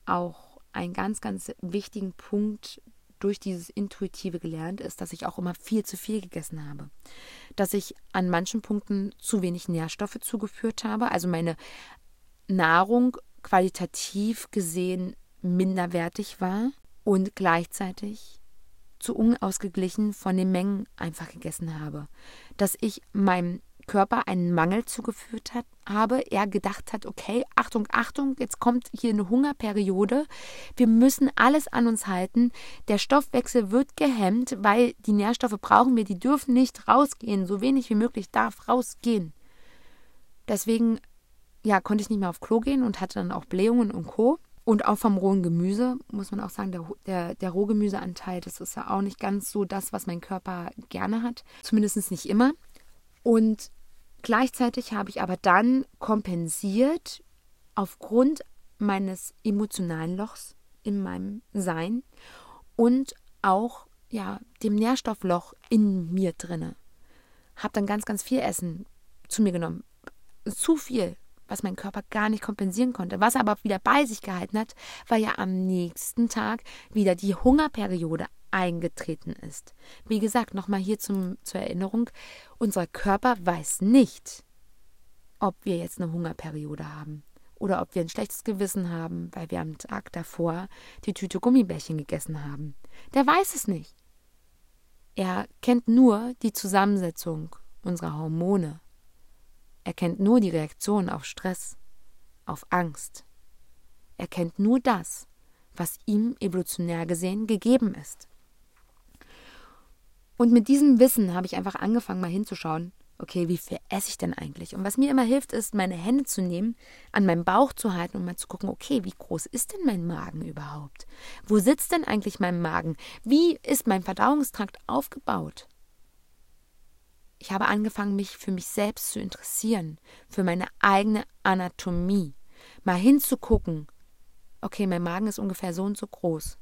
auch einen ganz, ganz wichtigen Punkt durch dieses Intuitive gelernt, ist, dass ich auch immer viel zu viel gegessen habe. Dass ich an manchen Punkten zu wenig Nährstoffe zugeführt habe. Also meine Nahrung qualitativ gesehen minderwertig war und gleichzeitig zu unausgeglichen von den Mengen einfach gegessen habe. Dass ich meinem Körper einen Mangel zugeführt hat, habe, er gedacht hat, okay, Achtung, Achtung, jetzt kommt hier eine Hungerperiode, wir müssen alles an uns halten, der Stoffwechsel wird gehemmt, weil die Nährstoffe brauchen wir, die dürfen nicht rausgehen, so wenig wie möglich darf rausgehen. Deswegen, ja, konnte ich nicht mehr auf Klo gehen und hatte dann auch Blähungen und Co. Und auch vom rohen Gemüse muss man auch sagen, der, der, der Rohgemüseanteil, das ist ja auch nicht ganz so das, was mein Körper gerne hat. Zumindest nicht immer. Und gleichzeitig habe ich aber dann kompensiert aufgrund meines emotionalen Lochs in meinem Sein und auch ja dem Nährstoffloch in mir drinne. Habe dann ganz ganz viel Essen zu mir genommen, zu viel was mein Körper gar nicht kompensieren konnte. Was er aber wieder bei sich gehalten hat, weil ja am nächsten Tag wieder die Hungerperiode eingetreten ist. Wie gesagt, nochmal hier zum, zur Erinnerung, unser Körper weiß nicht, ob wir jetzt eine Hungerperiode haben oder ob wir ein schlechtes Gewissen haben, weil wir am Tag davor die Tüte Gummibärchen gegessen haben. Der weiß es nicht. Er kennt nur die Zusammensetzung unserer Hormone er kennt nur die Reaktion auf Stress, auf Angst. Er kennt nur das, was ihm evolutionär gesehen gegeben ist. Und mit diesem Wissen habe ich einfach angefangen, mal hinzuschauen, okay, wie viel esse ich denn eigentlich? Und was mir immer hilft, ist, meine Hände zu nehmen, an meinem Bauch zu halten und mal zu gucken, okay, wie groß ist denn mein Magen überhaupt? Wo sitzt denn eigentlich mein Magen? Wie ist mein Verdauungstrakt aufgebaut? Ich habe angefangen, mich für mich selbst zu interessieren, für meine eigene Anatomie. Mal hinzugucken. Okay, mein Magen ist ungefähr so und so groß.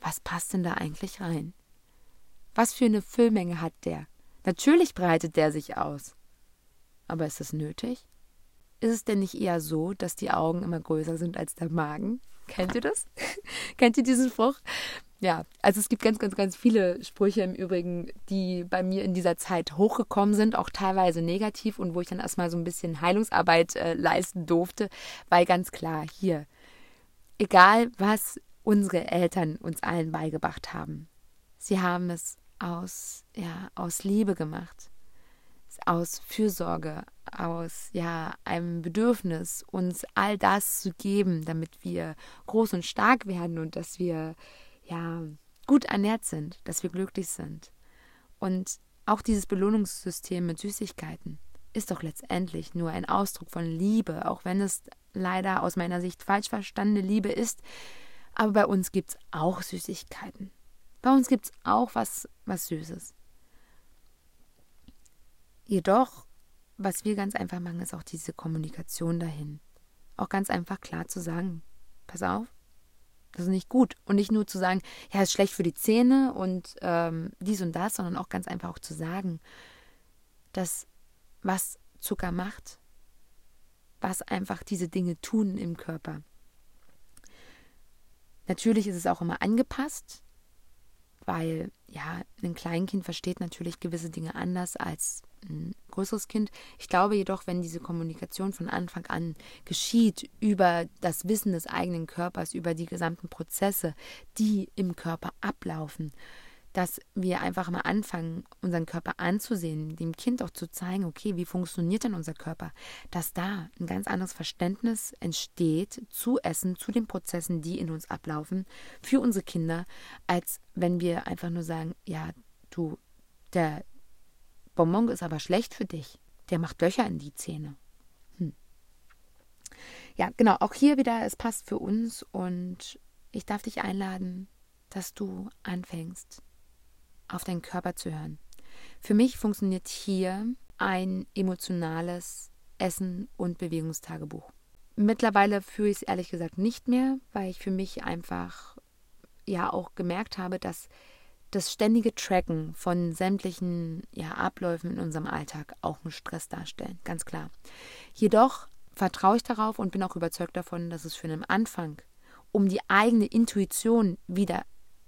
Was passt denn da eigentlich rein? Was für eine Füllmenge hat der? Natürlich breitet der sich aus. Aber ist es nötig? Ist es denn nicht eher so, dass die Augen immer größer sind als der Magen? Kennt ihr das? (laughs) Kennt ihr diesen Spruch? Ja, also es gibt ganz, ganz, ganz viele Sprüche im Übrigen, die bei mir in dieser Zeit hochgekommen sind, auch teilweise negativ und wo ich dann erstmal so ein bisschen Heilungsarbeit äh, leisten durfte, weil ganz klar hier, egal was unsere Eltern uns allen beigebracht haben, sie haben es aus, ja, aus Liebe gemacht, aus Fürsorge, aus ja, einem Bedürfnis, uns all das zu geben, damit wir groß und stark werden und dass wir ja, gut ernährt sind, dass wir glücklich sind. Und auch dieses Belohnungssystem mit Süßigkeiten ist doch letztendlich nur ein Ausdruck von Liebe, auch wenn es leider aus meiner Sicht falsch verstandene Liebe ist. Aber bei uns gibt es auch Süßigkeiten. Bei uns gibt es auch was, was Süßes. Jedoch, was wir ganz einfach machen, ist auch diese Kommunikation dahin. Auch ganz einfach klar zu sagen, pass auf, das ist nicht gut. Und nicht nur zu sagen, ja, ist schlecht für die Zähne und ähm, dies und das, sondern auch ganz einfach auch zu sagen, dass was Zucker macht, was einfach diese Dinge tun im Körper. Natürlich ist es auch immer angepasst, weil ja, ein Kleinkind versteht natürlich gewisse Dinge anders als ein größeres Kind. Ich glaube jedoch, wenn diese Kommunikation von Anfang an geschieht über das Wissen des eigenen Körpers, über die gesamten Prozesse, die im Körper ablaufen, dass wir einfach mal anfangen, unseren Körper anzusehen, dem Kind auch zu zeigen, okay, wie funktioniert denn unser Körper, dass da ein ganz anderes Verständnis entsteht zu Essen, zu den Prozessen, die in uns ablaufen, für unsere Kinder, als wenn wir einfach nur sagen, ja, du, der Bonbon ist aber schlecht für dich. Der macht Löcher in die Zähne. Hm. Ja, genau, auch hier wieder, es passt für uns und ich darf dich einladen, dass du anfängst, auf deinen Körper zu hören. Für mich funktioniert hier ein emotionales Essen- und Bewegungstagebuch. Mittlerweile führe ich es ehrlich gesagt nicht mehr, weil ich für mich einfach ja auch gemerkt habe, dass das ständige Tracken von sämtlichen ja, Abläufen in unserem Alltag auch einen Stress darstellen, ganz klar. Jedoch vertraue ich darauf und bin auch überzeugt davon, dass es für einen Anfang, um die eigene Intuition wieder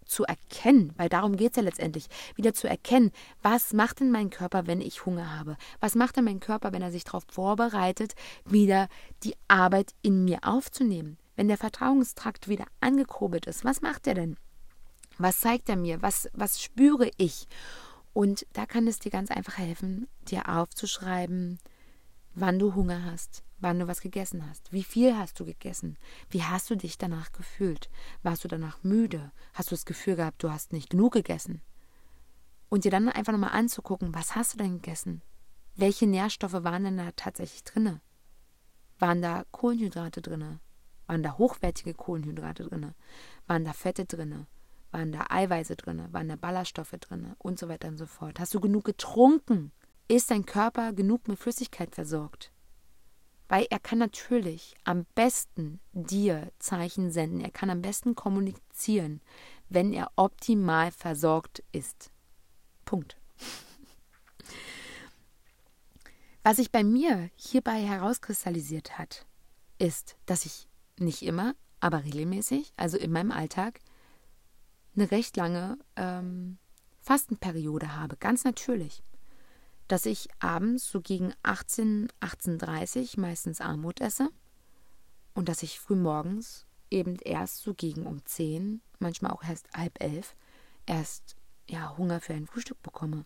zu erkennen, weil darum geht es ja letztendlich, wieder zu erkennen, was macht denn mein Körper, wenn ich Hunger habe? Was macht denn mein Körper, wenn er sich darauf vorbereitet, wieder die Arbeit in mir aufzunehmen? Wenn der Vertrauungstrakt wieder angekurbelt ist, was macht er denn? Was zeigt er mir? Was, was spüre ich? Und da kann es dir ganz einfach helfen, dir aufzuschreiben, wann du Hunger hast, wann du was gegessen hast. Wie viel hast du gegessen? Wie hast du dich danach gefühlt? Warst du danach müde? Hast du das Gefühl gehabt, du hast nicht genug gegessen? Und dir dann einfach nochmal anzugucken, was hast du denn gegessen? Welche Nährstoffe waren denn da tatsächlich drinne? Waren da Kohlenhydrate drinne? Waren da hochwertige Kohlenhydrate drinne? Waren da Fette drinne? Waren da Eiweiße drinne? Waren da Ballaststoffe drinne? Und so weiter und so fort. Hast du genug getrunken? Ist dein Körper genug mit Flüssigkeit versorgt? Weil er kann natürlich am besten dir Zeichen senden. Er kann am besten kommunizieren, wenn er optimal versorgt ist. Punkt. Was sich bei mir hierbei herauskristallisiert hat, ist, dass ich nicht immer, aber regelmäßig, also in meinem Alltag, eine recht lange ähm, Fastenperiode habe. Ganz natürlich dass ich abends so gegen 18, 18.30 meistens Armut esse und dass ich frühmorgens eben erst so gegen um 10, manchmal auch erst halb elf, erst ja, Hunger für ein Frühstück bekomme.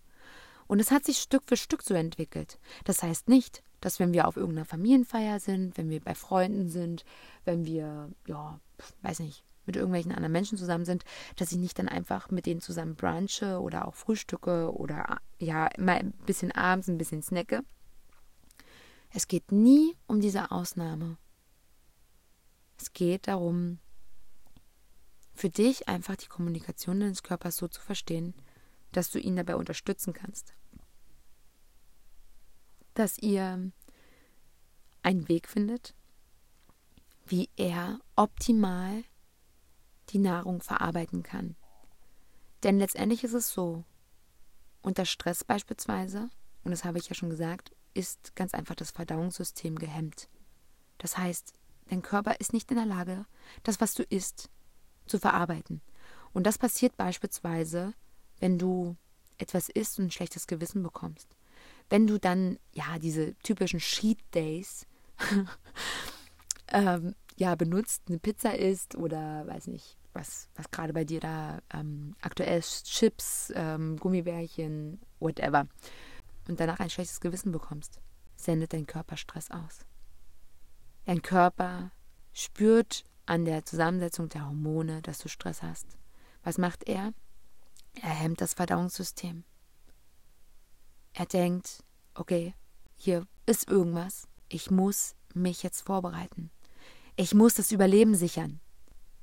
Und es hat sich Stück für Stück so entwickelt. Das heißt nicht, dass wenn wir auf irgendeiner Familienfeier sind, wenn wir bei Freunden sind, wenn wir, ja, weiß nicht, mit irgendwelchen anderen Menschen zusammen sind, dass ich nicht dann einfach mit denen zusammen brunche oder auch frühstücke oder ja, immer ein bisschen abends ein bisschen snacke. Es geht nie um diese Ausnahme. Es geht darum, für dich einfach die Kommunikation deines Körpers so zu verstehen, dass du ihn dabei unterstützen kannst. Dass ihr einen Weg findet, wie er optimal die Nahrung verarbeiten kann. Denn letztendlich ist es so, unter Stress beispielsweise, und das habe ich ja schon gesagt, ist ganz einfach das Verdauungssystem gehemmt. Das heißt, dein Körper ist nicht in der Lage, das, was du isst, zu verarbeiten. Und das passiert beispielsweise, wenn du etwas isst und ein schlechtes Gewissen bekommst. Wenn du dann, ja, diese typischen Cheat Days (laughs) ähm, ja, benutzt, eine Pizza isst oder, weiß nicht, was, was gerade bei dir da ähm, aktuell ist, Chips, ähm, Gummibärchen, whatever, und danach ein schlechtes Gewissen bekommst, sendet dein Körper Stress aus. Dein Körper spürt an der Zusammensetzung der Hormone, dass du Stress hast. Was macht er? Er hemmt das Verdauungssystem. Er denkt, okay, hier ist irgendwas. Ich muss mich jetzt vorbereiten. Ich muss das Überleben sichern.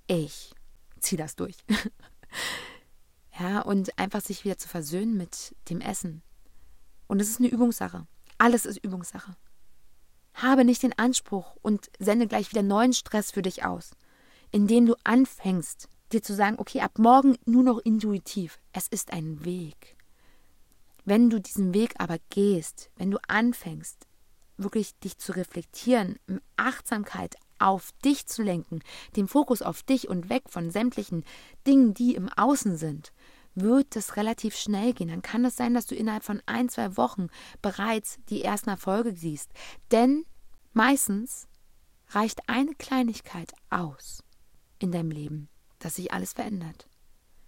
Ich zieh das durch. (laughs) ja, und einfach sich wieder zu versöhnen mit dem Essen. Und es ist eine Übungssache. Alles ist Übungssache. Habe nicht den Anspruch und sende gleich wieder neuen Stress für dich aus, indem du anfängst, dir zu sagen, okay, ab morgen nur noch intuitiv. Es ist ein Weg. Wenn du diesen Weg aber gehst, wenn du anfängst, wirklich dich zu reflektieren, Achtsamkeit auf dich zu lenken, den Fokus auf dich und weg von sämtlichen Dingen, die im Außen sind, wird es relativ schnell gehen. Dann kann es sein, dass du innerhalb von ein, zwei Wochen bereits die ersten Erfolge siehst. Denn meistens reicht eine Kleinigkeit aus in deinem Leben, dass sich alles verändert.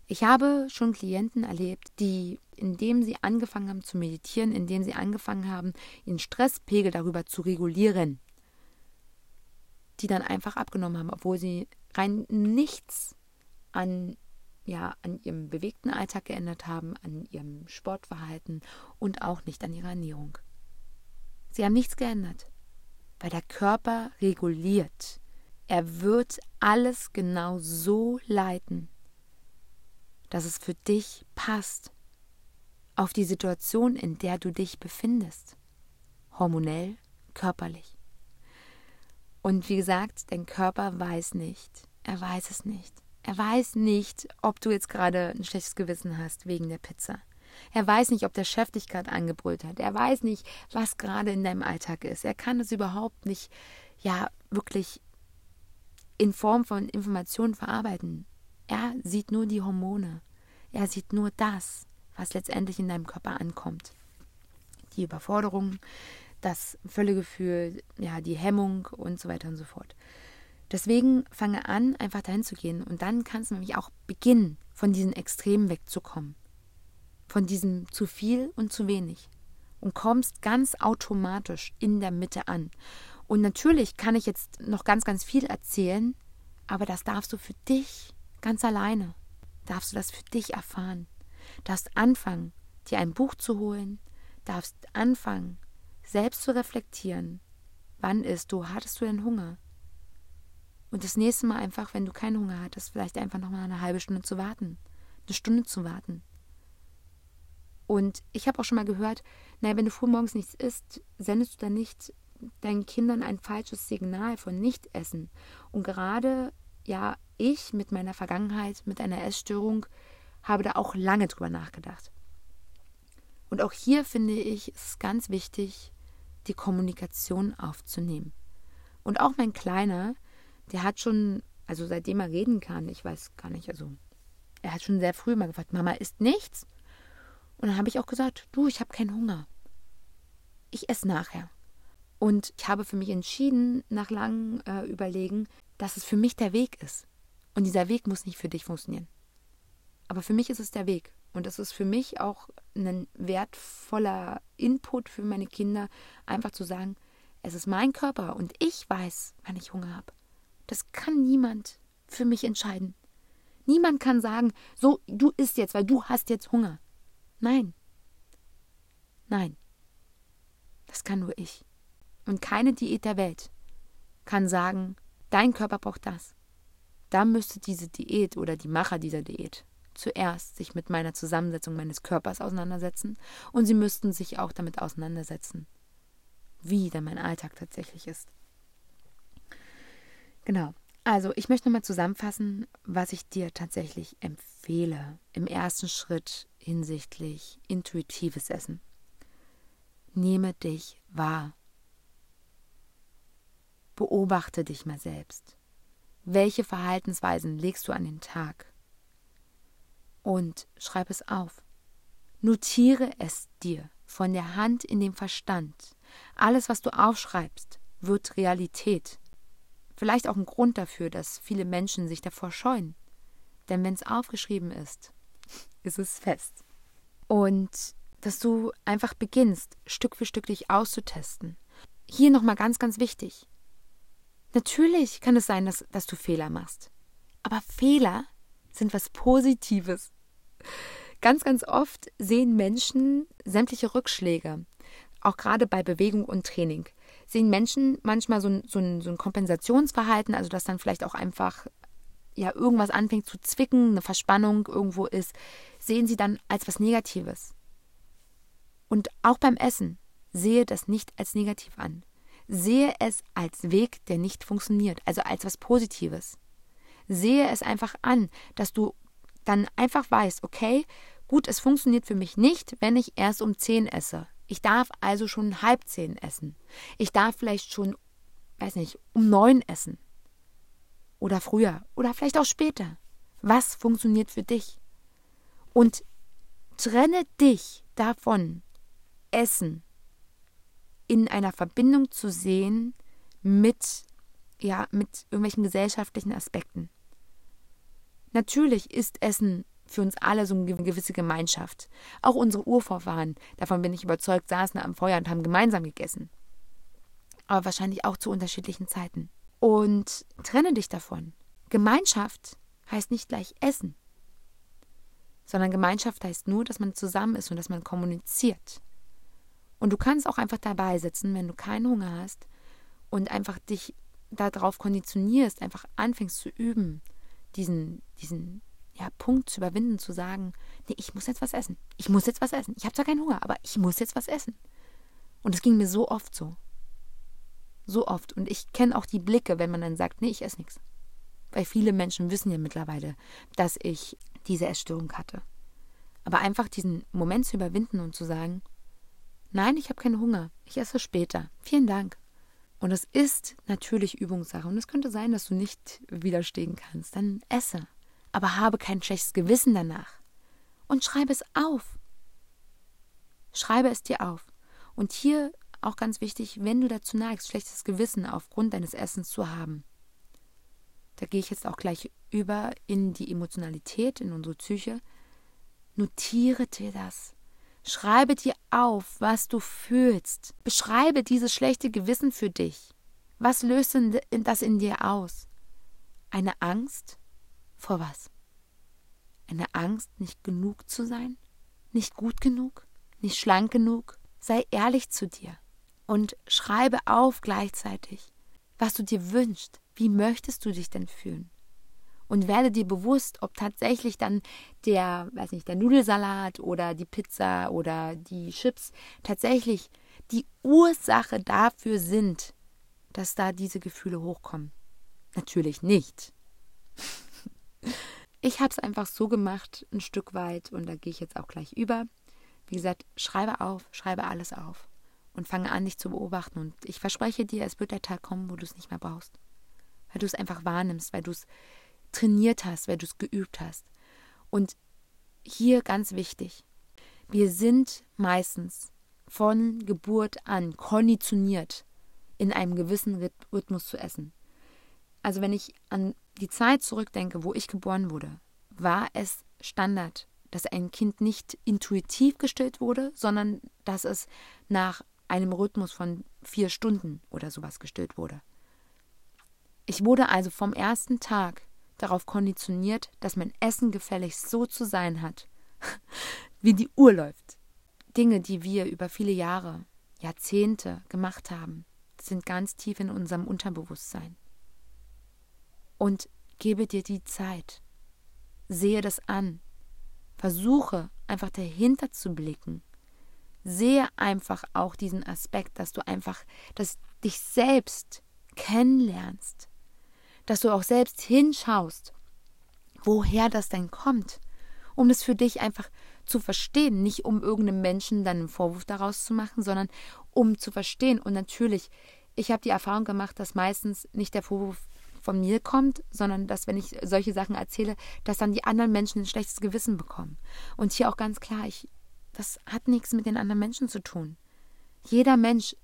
Ich habe schon Klienten erlebt, die, indem sie angefangen haben zu meditieren, indem sie angefangen haben, ihren Stresspegel darüber zu regulieren, die dann einfach abgenommen haben, obwohl sie rein nichts an ja an ihrem bewegten Alltag geändert haben, an ihrem Sportverhalten und auch nicht an ihrer Ernährung. Sie haben nichts geändert, weil der Körper reguliert. Er wird alles genau so leiten, dass es für dich passt, auf die Situation, in der du dich befindest, hormonell, körperlich. Und wie gesagt, dein Körper weiß nicht, er weiß es nicht. Er weiß nicht, ob du jetzt gerade ein schlechtes Gewissen hast wegen der Pizza. Er weiß nicht, ob der Chef dich gerade angebrüllt hat. Er weiß nicht, was gerade in deinem Alltag ist. Er kann es überhaupt nicht, ja, wirklich in Form von Informationen verarbeiten. Er sieht nur die Hormone. Er sieht nur das, was letztendlich in deinem Körper ankommt. Die Überforderung, das Völlegefühl, ja, die Hemmung und so weiter und so fort. Deswegen fange an, einfach dahin zu gehen und dann kannst du nämlich auch beginnen, von diesen Extremen wegzukommen. Von diesem zu viel und zu wenig. Und kommst ganz automatisch in der Mitte an. Und natürlich kann ich jetzt noch ganz, ganz viel erzählen, aber das darfst du für dich ganz alleine. Darfst du das für dich erfahren. Darfst anfangen, dir ein Buch zu holen, darfst anfangen, selbst zu reflektieren. Wann isst du? Hattest du denn Hunger? Und das nächste Mal einfach, wenn du keinen Hunger hattest, vielleicht einfach nochmal eine halbe Stunde zu warten. Eine Stunde zu warten. Und ich habe auch schon mal gehört, naja, wenn du frühmorgens nichts isst, sendest du dann nicht deinen Kindern ein falsches Signal von Nichtessen. Und gerade, ja, ich mit meiner Vergangenheit, mit einer Essstörung, habe da auch lange drüber nachgedacht. Und auch hier finde ich es ganz wichtig, die Kommunikation aufzunehmen. Und auch mein Kleiner, der hat schon, also seitdem er reden kann, ich weiß gar nicht, also er hat schon sehr früh mal gefragt, Mama isst nichts? Und dann habe ich auch gesagt, du, ich habe keinen Hunger. Ich esse nachher. Und ich habe für mich entschieden, nach langem äh, Überlegen, dass es für mich der Weg ist. Und dieser Weg muss nicht für dich funktionieren. Aber für mich ist es der Weg. Und es ist für mich auch ein wertvoller Input für meine Kinder, einfach zu sagen, es ist mein Körper und ich weiß, wann ich Hunger habe. Das kann niemand für mich entscheiden. Niemand kann sagen, so, du isst jetzt, weil du hast jetzt Hunger. Nein. Nein. Das kann nur ich. Und keine Diät der Welt kann sagen, dein Körper braucht das. Da müsste diese Diät oder die Macher dieser Diät zuerst sich mit meiner Zusammensetzung meines Körpers auseinandersetzen und sie müssten sich auch damit auseinandersetzen, wie denn mein Alltag tatsächlich ist. Genau. Also, ich möchte nochmal zusammenfassen, was ich dir tatsächlich empfehle im ersten Schritt hinsichtlich intuitives Essen. Nehme dich wahr. Beobachte dich mal selbst. Welche Verhaltensweisen legst du an den Tag? Und schreib es auf. Notiere es dir von der Hand in den Verstand. Alles, was du aufschreibst, wird Realität. Vielleicht auch ein Grund dafür, dass viele Menschen sich davor scheuen. Denn wenn es aufgeschrieben ist, (laughs) ist es fest. Und dass du einfach beginnst, Stück für Stück dich auszutesten. Hier nochmal ganz, ganz wichtig. Natürlich kann es sein, dass, dass du Fehler machst. Aber Fehler sind was Positives. Ganz, ganz oft sehen Menschen sämtliche Rückschläge, auch gerade bei Bewegung und Training, sehen Menschen manchmal so ein, so, ein, so ein Kompensationsverhalten, also dass dann vielleicht auch einfach ja irgendwas anfängt zu zwicken, eine Verspannung irgendwo ist, sehen sie dann als was Negatives. Und auch beim Essen sehe das nicht als negativ an. Sehe es als Weg, der nicht funktioniert, also als was Positives. Sehe es einfach an, dass du dann einfach weißt, okay, gut, es funktioniert für mich nicht, wenn ich erst um 10 esse. Ich darf also schon halb zehn essen. Ich darf vielleicht schon, weiß nicht, um neun essen. Oder früher. Oder vielleicht auch später. Was funktioniert für dich? Und trenne dich davon, Essen in einer Verbindung zu sehen mit, ja, mit irgendwelchen gesellschaftlichen Aspekten. Natürlich ist Essen für uns alle so eine gewisse Gemeinschaft. Auch unsere Urvorfahren, davon bin ich überzeugt, saßen am Feuer und haben gemeinsam gegessen. Aber wahrscheinlich auch zu unterschiedlichen Zeiten. Und trenne dich davon. Gemeinschaft heißt nicht gleich Essen. sondern Gemeinschaft heißt nur, dass man zusammen ist und dass man kommuniziert. Und du kannst auch einfach dabei sitzen, wenn du keinen Hunger hast und einfach dich darauf konditionierst, einfach anfängst zu üben, diesen, diesen ja, Punkt zu überwinden, zu sagen, nee, ich muss jetzt was essen. Ich muss jetzt was essen. Ich habe zwar keinen Hunger, aber ich muss jetzt was essen. Und es ging mir so oft so. So oft. Und ich kenne auch die Blicke, wenn man dann sagt, nee, ich esse nichts. Weil viele Menschen wissen ja mittlerweile, dass ich diese Essstörung hatte. Aber einfach diesen Moment zu überwinden und zu sagen, nein, ich habe keinen Hunger, ich esse später. Vielen Dank. Und es ist natürlich Übungssache. Und es könnte sein, dass du nicht widerstehen kannst. Dann esse. Aber habe kein schlechtes Gewissen danach. Und schreibe es auf. Schreibe es dir auf. Und hier auch ganz wichtig, wenn du dazu neigst, schlechtes Gewissen aufgrund deines Essens zu haben. Da gehe ich jetzt auch gleich über in die Emotionalität, in unsere Psyche. Notiere dir das. Schreibe dir auf, was du fühlst. Beschreibe dieses schlechte Gewissen für dich. Was löst denn das in dir aus? Eine Angst? Vor was? Eine Angst, nicht genug zu sein? Nicht gut genug? Nicht schlank genug? Sei ehrlich zu dir und schreibe auf gleichzeitig, was du dir wünschst. Wie möchtest du dich denn fühlen? Und werde dir bewusst, ob tatsächlich dann der, weiß nicht, der Nudelsalat oder die Pizza oder die Chips tatsächlich die Ursache dafür sind, dass da diese Gefühle hochkommen. Natürlich nicht. (laughs) Ich habe es einfach so gemacht, ein Stück weit, und da gehe ich jetzt auch gleich über. Wie gesagt, schreibe auf, schreibe alles auf und fange an, dich zu beobachten. Und ich verspreche dir, es wird der Tag kommen, wo du es nicht mehr brauchst. Weil du es einfach wahrnimmst, weil du es trainiert hast, weil du es geübt hast. Und hier ganz wichtig, wir sind meistens von Geburt an konditioniert, in einem gewissen Rhythmus zu essen. Also wenn ich an die Zeit zurückdenke, wo ich geboren wurde, war es Standard, dass ein Kind nicht intuitiv gestillt wurde, sondern dass es nach einem Rhythmus von vier Stunden oder sowas gestillt wurde. Ich wurde also vom ersten Tag darauf konditioniert, dass mein Essen gefälligst so zu sein hat, (laughs) wie die Uhr läuft. Dinge, die wir über viele Jahre, Jahrzehnte gemacht haben, sind ganz tief in unserem Unterbewusstsein. Und gebe dir die Zeit. Sehe das an. Versuche einfach dahinter zu blicken sehe einfach auch diesen Aspekt, dass du einfach, dass dich selbst kennenlernst, dass du auch selbst hinschaust, woher das denn kommt, um es für dich einfach zu verstehen, nicht um irgendeinem Menschen dann einen Vorwurf daraus zu machen, sondern um zu verstehen. Und natürlich, ich habe die Erfahrung gemacht, dass meistens nicht der Vorwurf von mir kommt, sondern dass, wenn ich solche Sachen erzähle, dass dann die anderen Menschen ein schlechtes Gewissen bekommen. Und hier auch ganz klar, ich das hat nichts mit den anderen Menschen zu tun. Jeder Mensch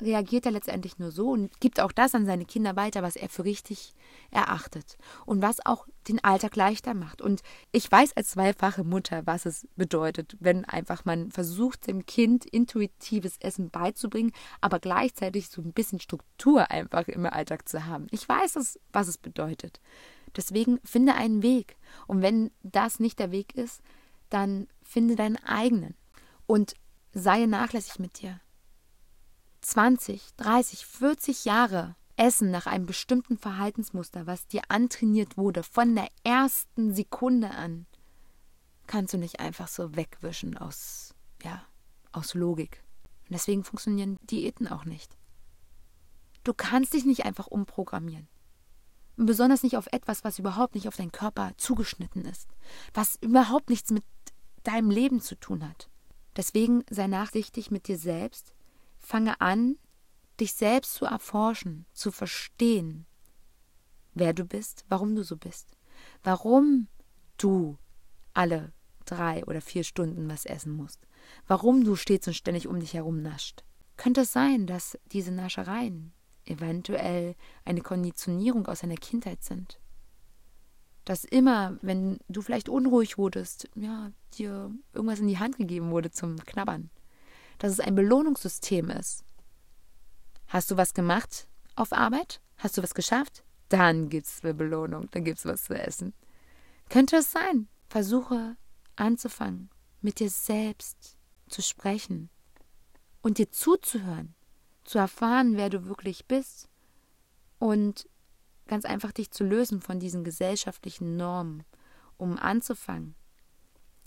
reagiert ja letztendlich nur so und gibt auch das an seine Kinder weiter, was er für richtig erachtet und was auch den Alltag leichter macht. Und ich weiß als zweifache Mutter, was es bedeutet, wenn einfach man versucht, dem Kind intuitives Essen beizubringen, aber gleichzeitig so ein bisschen Struktur einfach im Alltag zu haben. Ich weiß, was es bedeutet. Deswegen finde einen Weg. Und wenn das nicht der Weg ist, dann finde deinen eigenen und sei nachlässig mit dir. 20, 30, 40 Jahre Essen nach einem bestimmten Verhaltensmuster, was dir antrainiert wurde, von der ersten Sekunde an, kannst du nicht einfach so wegwischen aus, ja, aus Logik. Und deswegen funktionieren Diäten auch nicht. Du kannst dich nicht einfach umprogrammieren. Besonders nicht auf etwas, was überhaupt nicht auf deinen Körper zugeschnitten ist, was überhaupt nichts mit deinem Leben zu tun hat. Deswegen sei nachsichtig mit dir selbst, fange an, dich selbst zu erforschen, zu verstehen, wer du bist, warum du so bist, warum du alle drei oder vier Stunden was essen musst, warum du stets und ständig um dich herum nascht. Könnte es sein, dass diese Naschereien eventuell eine Konditionierung aus deiner Kindheit sind? dass immer, wenn du vielleicht unruhig wurdest, ja, dir irgendwas in die Hand gegeben wurde zum Knabbern. Dass es ein Belohnungssystem ist. Hast du was gemacht auf Arbeit? Hast du was geschafft? Dann gibt's eine Belohnung, dann gibt's was zu essen. Könnte es sein. Versuche anzufangen, mit dir selbst zu sprechen und dir zuzuhören, zu erfahren, wer du wirklich bist und ganz einfach dich zu lösen von diesen gesellschaftlichen Normen, um anzufangen,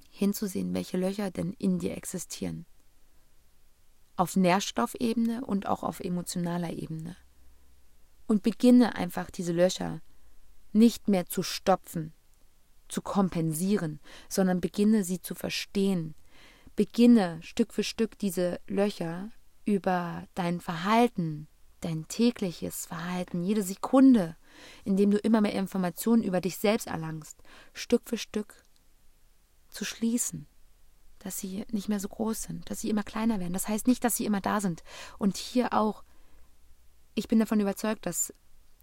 hinzusehen, welche Löcher denn in dir existieren. Auf Nährstoffebene und auch auf emotionaler Ebene. Und beginne einfach diese Löcher nicht mehr zu stopfen, zu kompensieren, sondern beginne sie zu verstehen. Beginne Stück für Stück diese Löcher über dein Verhalten, dein tägliches Verhalten, jede Sekunde, in dem du immer mehr Informationen über dich selbst erlangst, Stück für Stück zu schließen, dass sie nicht mehr so groß sind, dass sie immer kleiner werden. Das heißt nicht, dass sie immer da sind. Und hier auch, ich bin davon überzeugt, dass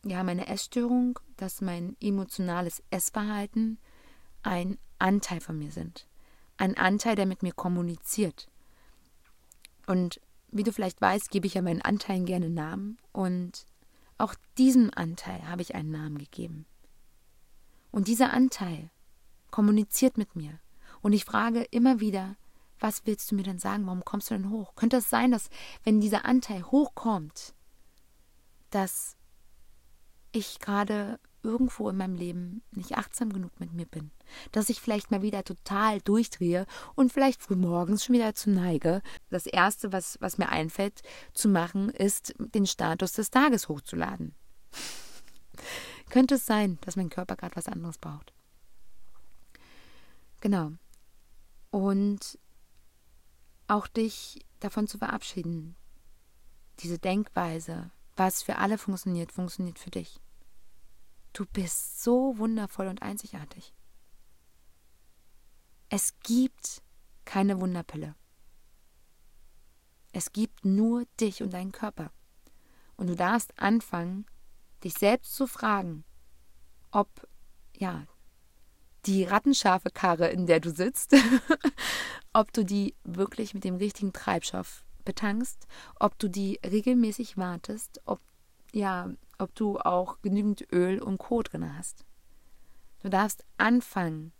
ja meine Essstörung, dass mein emotionales Essverhalten ein Anteil von mir sind. Ein Anteil, der mit mir kommuniziert. Und wie du vielleicht weißt, gebe ich ja meinen Anteilen gerne Namen und auch diesem Anteil habe ich einen Namen gegeben. Und dieser Anteil kommuniziert mit mir. Und ich frage immer wieder, was willst du mir denn sagen? Warum kommst du denn hoch? Könnte es sein, dass, wenn dieser Anteil hochkommt, dass ich gerade irgendwo in meinem Leben nicht achtsam genug mit mir bin. Dass ich vielleicht mal wieder total durchdrehe und vielleicht frühmorgens schon wieder dazu neige. Das Erste, was, was mir einfällt zu machen, ist, den Status des Tages hochzuladen. (laughs) Könnte es sein, dass mein Körper gerade was anderes braucht. Genau. Und auch dich davon zu verabschieden. Diese Denkweise, was für alle funktioniert, funktioniert für dich. Du bist so wundervoll und einzigartig. Es gibt keine Wunderpille. Es gibt nur dich und deinen Körper. Und du darfst anfangen, dich selbst zu fragen, ob, ja, die rattenscharfe Karre, in der du sitzt, (laughs) ob du die wirklich mit dem richtigen Treibstoff betankst, ob du die regelmäßig wartest, ob ja, ob du auch genügend Öl und Co. drin hast. Du darfst anfangen,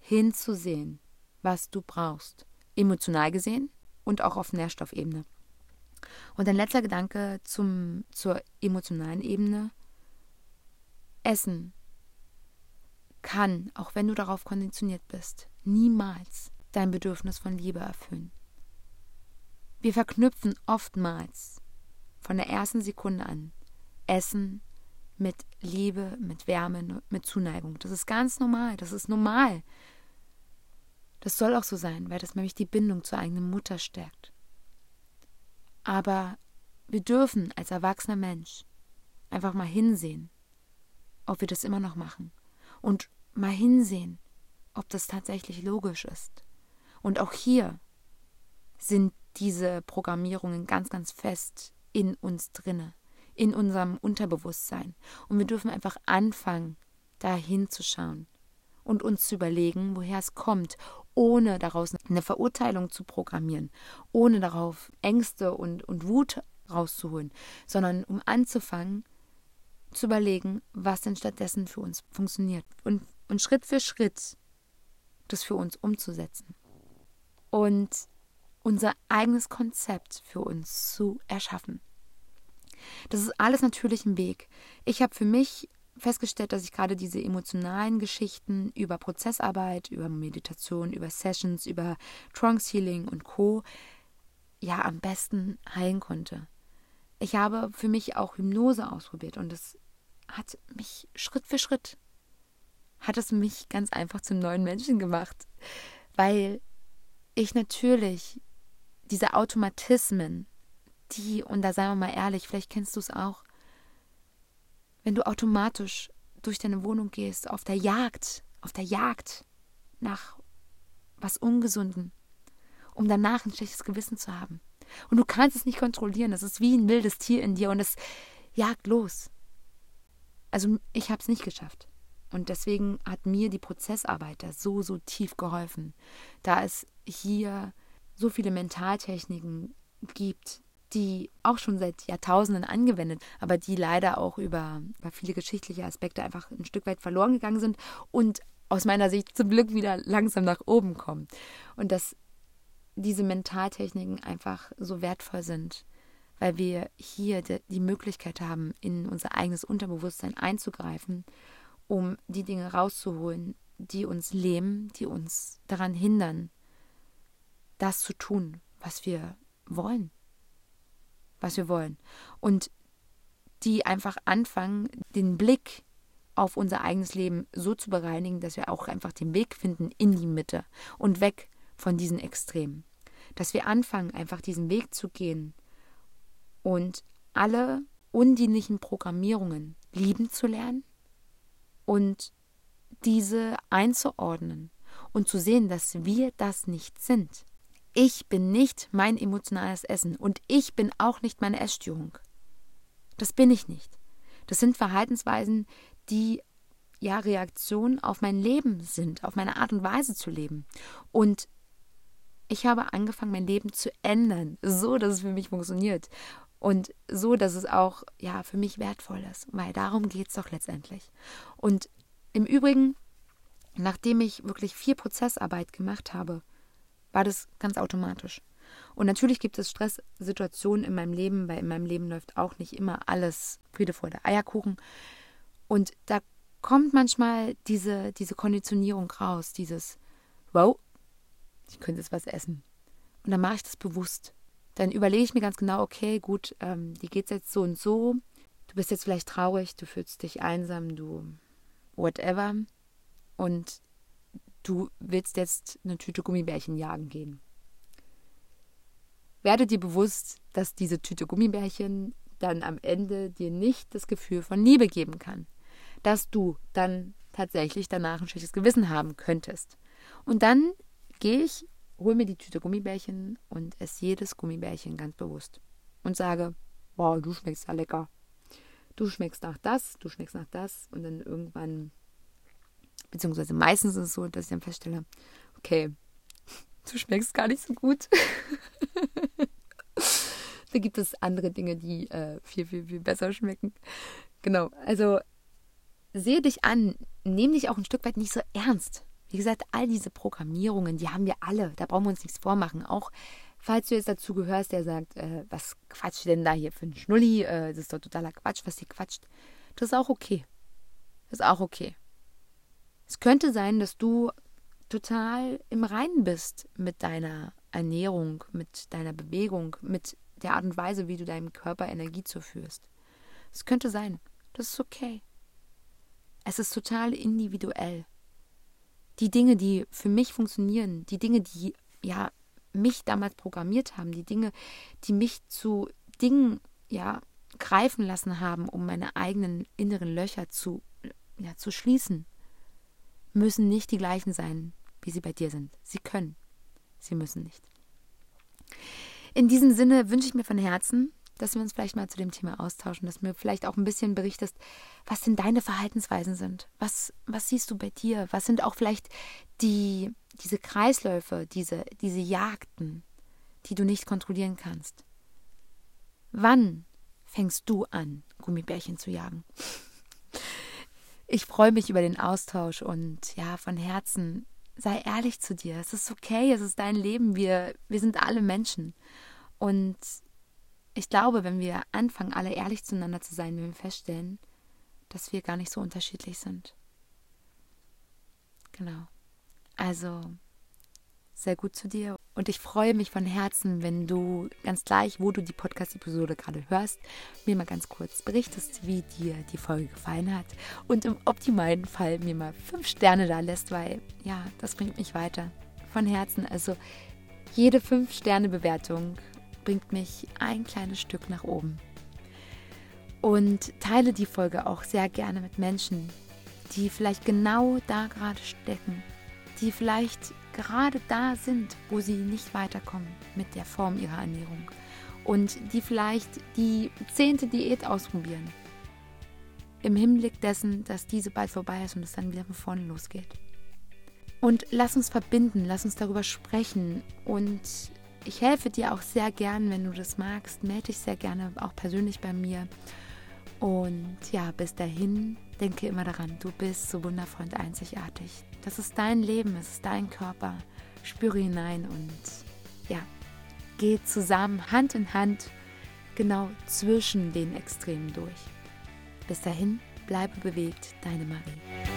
hinzusehen, was du brauchst, emotional gesehen und auch auf Nährstoffebene. Und ein letzter Gedanke zum, zur emotionalen Ebene. Essen kann, auch wenn du darauf konditioniert bist, niemals dein Bedürfnis von Liebe erfüllen. Wir verknüpfen oftmals von der ersten Sekunde an Essen mit Liebe, mit Wärme, mit Zuneigung. Das ist ganz normal. Das ist normal. Das soll auch so sein, weil das nämlich die Bindung zur eigenen Mutter stärkt. Aber wir dürfen als erwachsener Mensch einfach mal hinsehen, ob wir das immer noch machen. Und mal hinsehen, ob das tatsächlich logisch ist. Und auch hier sind diese Programmierungen ganz, ganz fest in uns drinne in unserem Unterbewusstsein. Und wir dürfen einfach anfangen, da hinzuschauen und uns zu überlegen, woher es kommt, ohne daraus eine Verurteilung zu programmieren, ohne darauf Ängste und, und Wut rauszuholen, sondern um anzufangen, zu überlegen, was denn stattdessen für uns funktioniert und, und Schritt für Schritt das für uns umzusetzen und unser eigenes Konzept für uns zu erschaffen. Das ist alles natürlich ein Weg. Ich habe für mich festgestellt, dass ich gerade diese emotionalen Geschichten über Prozessarbeit, über Meditation, über Sessions, über Trance Healing und Co. ja am besten heilen konnte. Ich habe für mich auch Hypnose ausprobiert und es hat mich Schritt für Schritt hat es mich ganz einfach zum neuen Menschen gemacht, weil ich natürlich diese Automatismen die, und da seien wir mal ehrlich, vielleicht kennst du es auch, wenn du automatisch durch deine Wohnung gehst, auf der Jagd, auf der Jagd nach was Ungesunden, um danach ein schlechtes Gewissen zu haben. Und du kannst es nicht kontrollieren. Das ist wie ein wildes Tier in dir und es jagt los. Also ich habe es nicht geschafft. Und deswegen hat mir die Prozessarbeit da so, so tief geholfen. Da es hier so viele Mentaltechniken gibt, die auch schon seit Jahrtausenden angewendet, aber die leider auch über, über viele geschichtliche Aspekte einfach ein Stück weit verloren gegangen sind und aus meiner Sicht zum Glück wieder langsam nach oben kommen. Und dass diese Mentaltechniken einfach so wertvoll sind, weil wir hier die Möglichkeit haben, in unser eigenes Unterbewusstsein einzugreifen, um die Dinge rauszuholen, die uns lähmen, die uns daran hindern, das zu tun, was wir wollen. Was wir wollen. Und die einfach anfangen, den Blick auf unser eigenes Leben so zu bereinigen, dass wir auch einfach den Weg finden in die Mitte und weg von diesen Extremen. Dass wir anfangen, einfach diesen Weg zu gehen und alle undienlichen Programmierungen lieben zu lernen und diese einzuordnen und zu sehen, dass wir das nicht sind. Ich bin nicht mein emotionales Essen und ich bin auch nicht meine Essstörung. Das bin ich nicht. Das sind Verhaltensweisen, die ja Reaktionen auf mein Leben sind, auf meine Art und Weise zu leben. Und ich habe angefangen, mein Leben zu ändern, so dass es für mich funktioniert. Und so, dass es auch ja für mich wertvoll ist, weil darum geht es doch letztendlich. Und im Übrigen, nachdem ich wirklich viel Prozessarbeit gemacht habe, war das ganz automatisch. Und natürlich gibt es Stresssituationen in meinem Leben, weil in meinem Leben läuft auch nicht immer alles Friede der Eierkuchen. Und da kommt manchmal diese, diese Konditionierung raus, dieses, wow, ich könnte jetzt was essen. Und dann mache ich das bewusst. Dann überlege ich mir ganz genau, okay, gut, ähm, dir geht es jetzt so und so. Du bist jetzt vielleicht traurig, du fühlst dich einsam, du whatever. Und du willst jetzt eine Tüte Gummibärchen jagen gehen. Werde dir bewusst, dass diese Tüte Gummibärchen dann am Ende dir nicht das Gefühl von Liebe geben kann. Dass du dann tatsächlich danach ein schlechtes Gewissen haben könntest. Und dann gehe ich, hole mir die Tüte Gummibärchen und esse jedes Gummibärchen ganz bewusst. Und sage, wow, du schmeckst ja lecker. Du schmeckst nach das, du schmeckst nach das. Und dann irgendwann, beziehungsweise meistens ist es so, dass ich dann feststelle, okay, (laughs) du schmeckst gar nicht so gut. (laughs) da gibt es andere Dinge, die äh, viel, viel, viel besser schmecken. Genau, also sehe dich an, nehme dich auch ein Stück weit nicht so ernst. Wie gesagt, all diese Programmierungen, die haben wir alle, da brauchen wir uns nichts vormachen. Auch falls du jetzt dazu gehörst, der sagt, äh, was quatscht denn da hier für ein Schnulli? Äh, das ist doch totaler Quatsch, was hier quatscht. Das ist auch okay. Das ist auch okay. Es könnte sein, dass du total im Reinen bist mit deiner Ernährung, mit deiner Bewegung, mit der Art und Weise, wie du deinem Körper Energie zuführst. Es könnte sein. Das ist okay. Es ist total individuell. Die Dinge, die für mich funktionieren, die Dinge, die ja mich damals programmiert haben, die Dinge, die mich zu Dingen ja greifen lassen haben, um meine eigenen inneren Löcher zu ja, zu schließen, müssen nicht die gleichen sein, wie sie bei dir sind. Sie können. Sie müssen nicht. In diesem Sinne wünsche ich mir von Herzen, dass wir uns vielleicht mal zu dem Thema austauschen, dass du mir vielleicht auch ein bisschen berichtest, was denn deine Verhaltensweisen sind. Was, was siehst du bei dir? Was sind auch vielleicht die, diese Kreisläufe, diese, diese Jagden, die du nicht kontrollieren kannst? Wann fängst du an, Gummibärchen zu jagen? Ich freue mich über den Austausch und ja, von Herzen sei ehrlich zu dir. Es ist okay, es ist dein Leben. Wir, wir sind alle Menschen. Und ich glaube, wenn wir anfangen, alle ehrlich zueinander zu sein, wenn wir feststellen, dass wir gar nicht so unterschiedlich sind. Genau. Also sehr gut zu dir. Und ich freue mich von Herzen, wenn du ganz gleich, wo du die Podcast-Episode gerade hörst, mir mal ganz kurz berichtest, wie dir die Folge gefallen hat. Und im optimalen Fall mir mal fünf Sterne da lässt, weil ja, das bringt mich weiter. Von Herzen. Also jede fünf Sterne Bewertung bringt mich ein kleines Stück nach oben. Und teile die Folge auch sehr gerne mit Menschen, die vielleicht genau da gerade stecken, die vielleicht gerade da sind, wo sie nicht weiterkommen mit der Form ihrer Ernährung und die vielleicht die zehnte Diät ausprobieren. Im Hinblick dessen, dass diese bald vorbei ist und es dann wieder von vorne losgeht. Und lass uns verbinden, lass uns darüber sprechen und ich helfe dir auch sehr gern, wenn du das magst. Melde dich sehr gerne auch persönlich bei mir. Und ja, bis dahin denke immer daran, du bist so wundervoll und einzigartig. Das ist dein Leben, es ist dein Körper. Spüre hinein und ja, geh zusammen Hand in Hand genau zwischen den Extremen durch. Bis dahin, bleibe bewegt, deine Marie.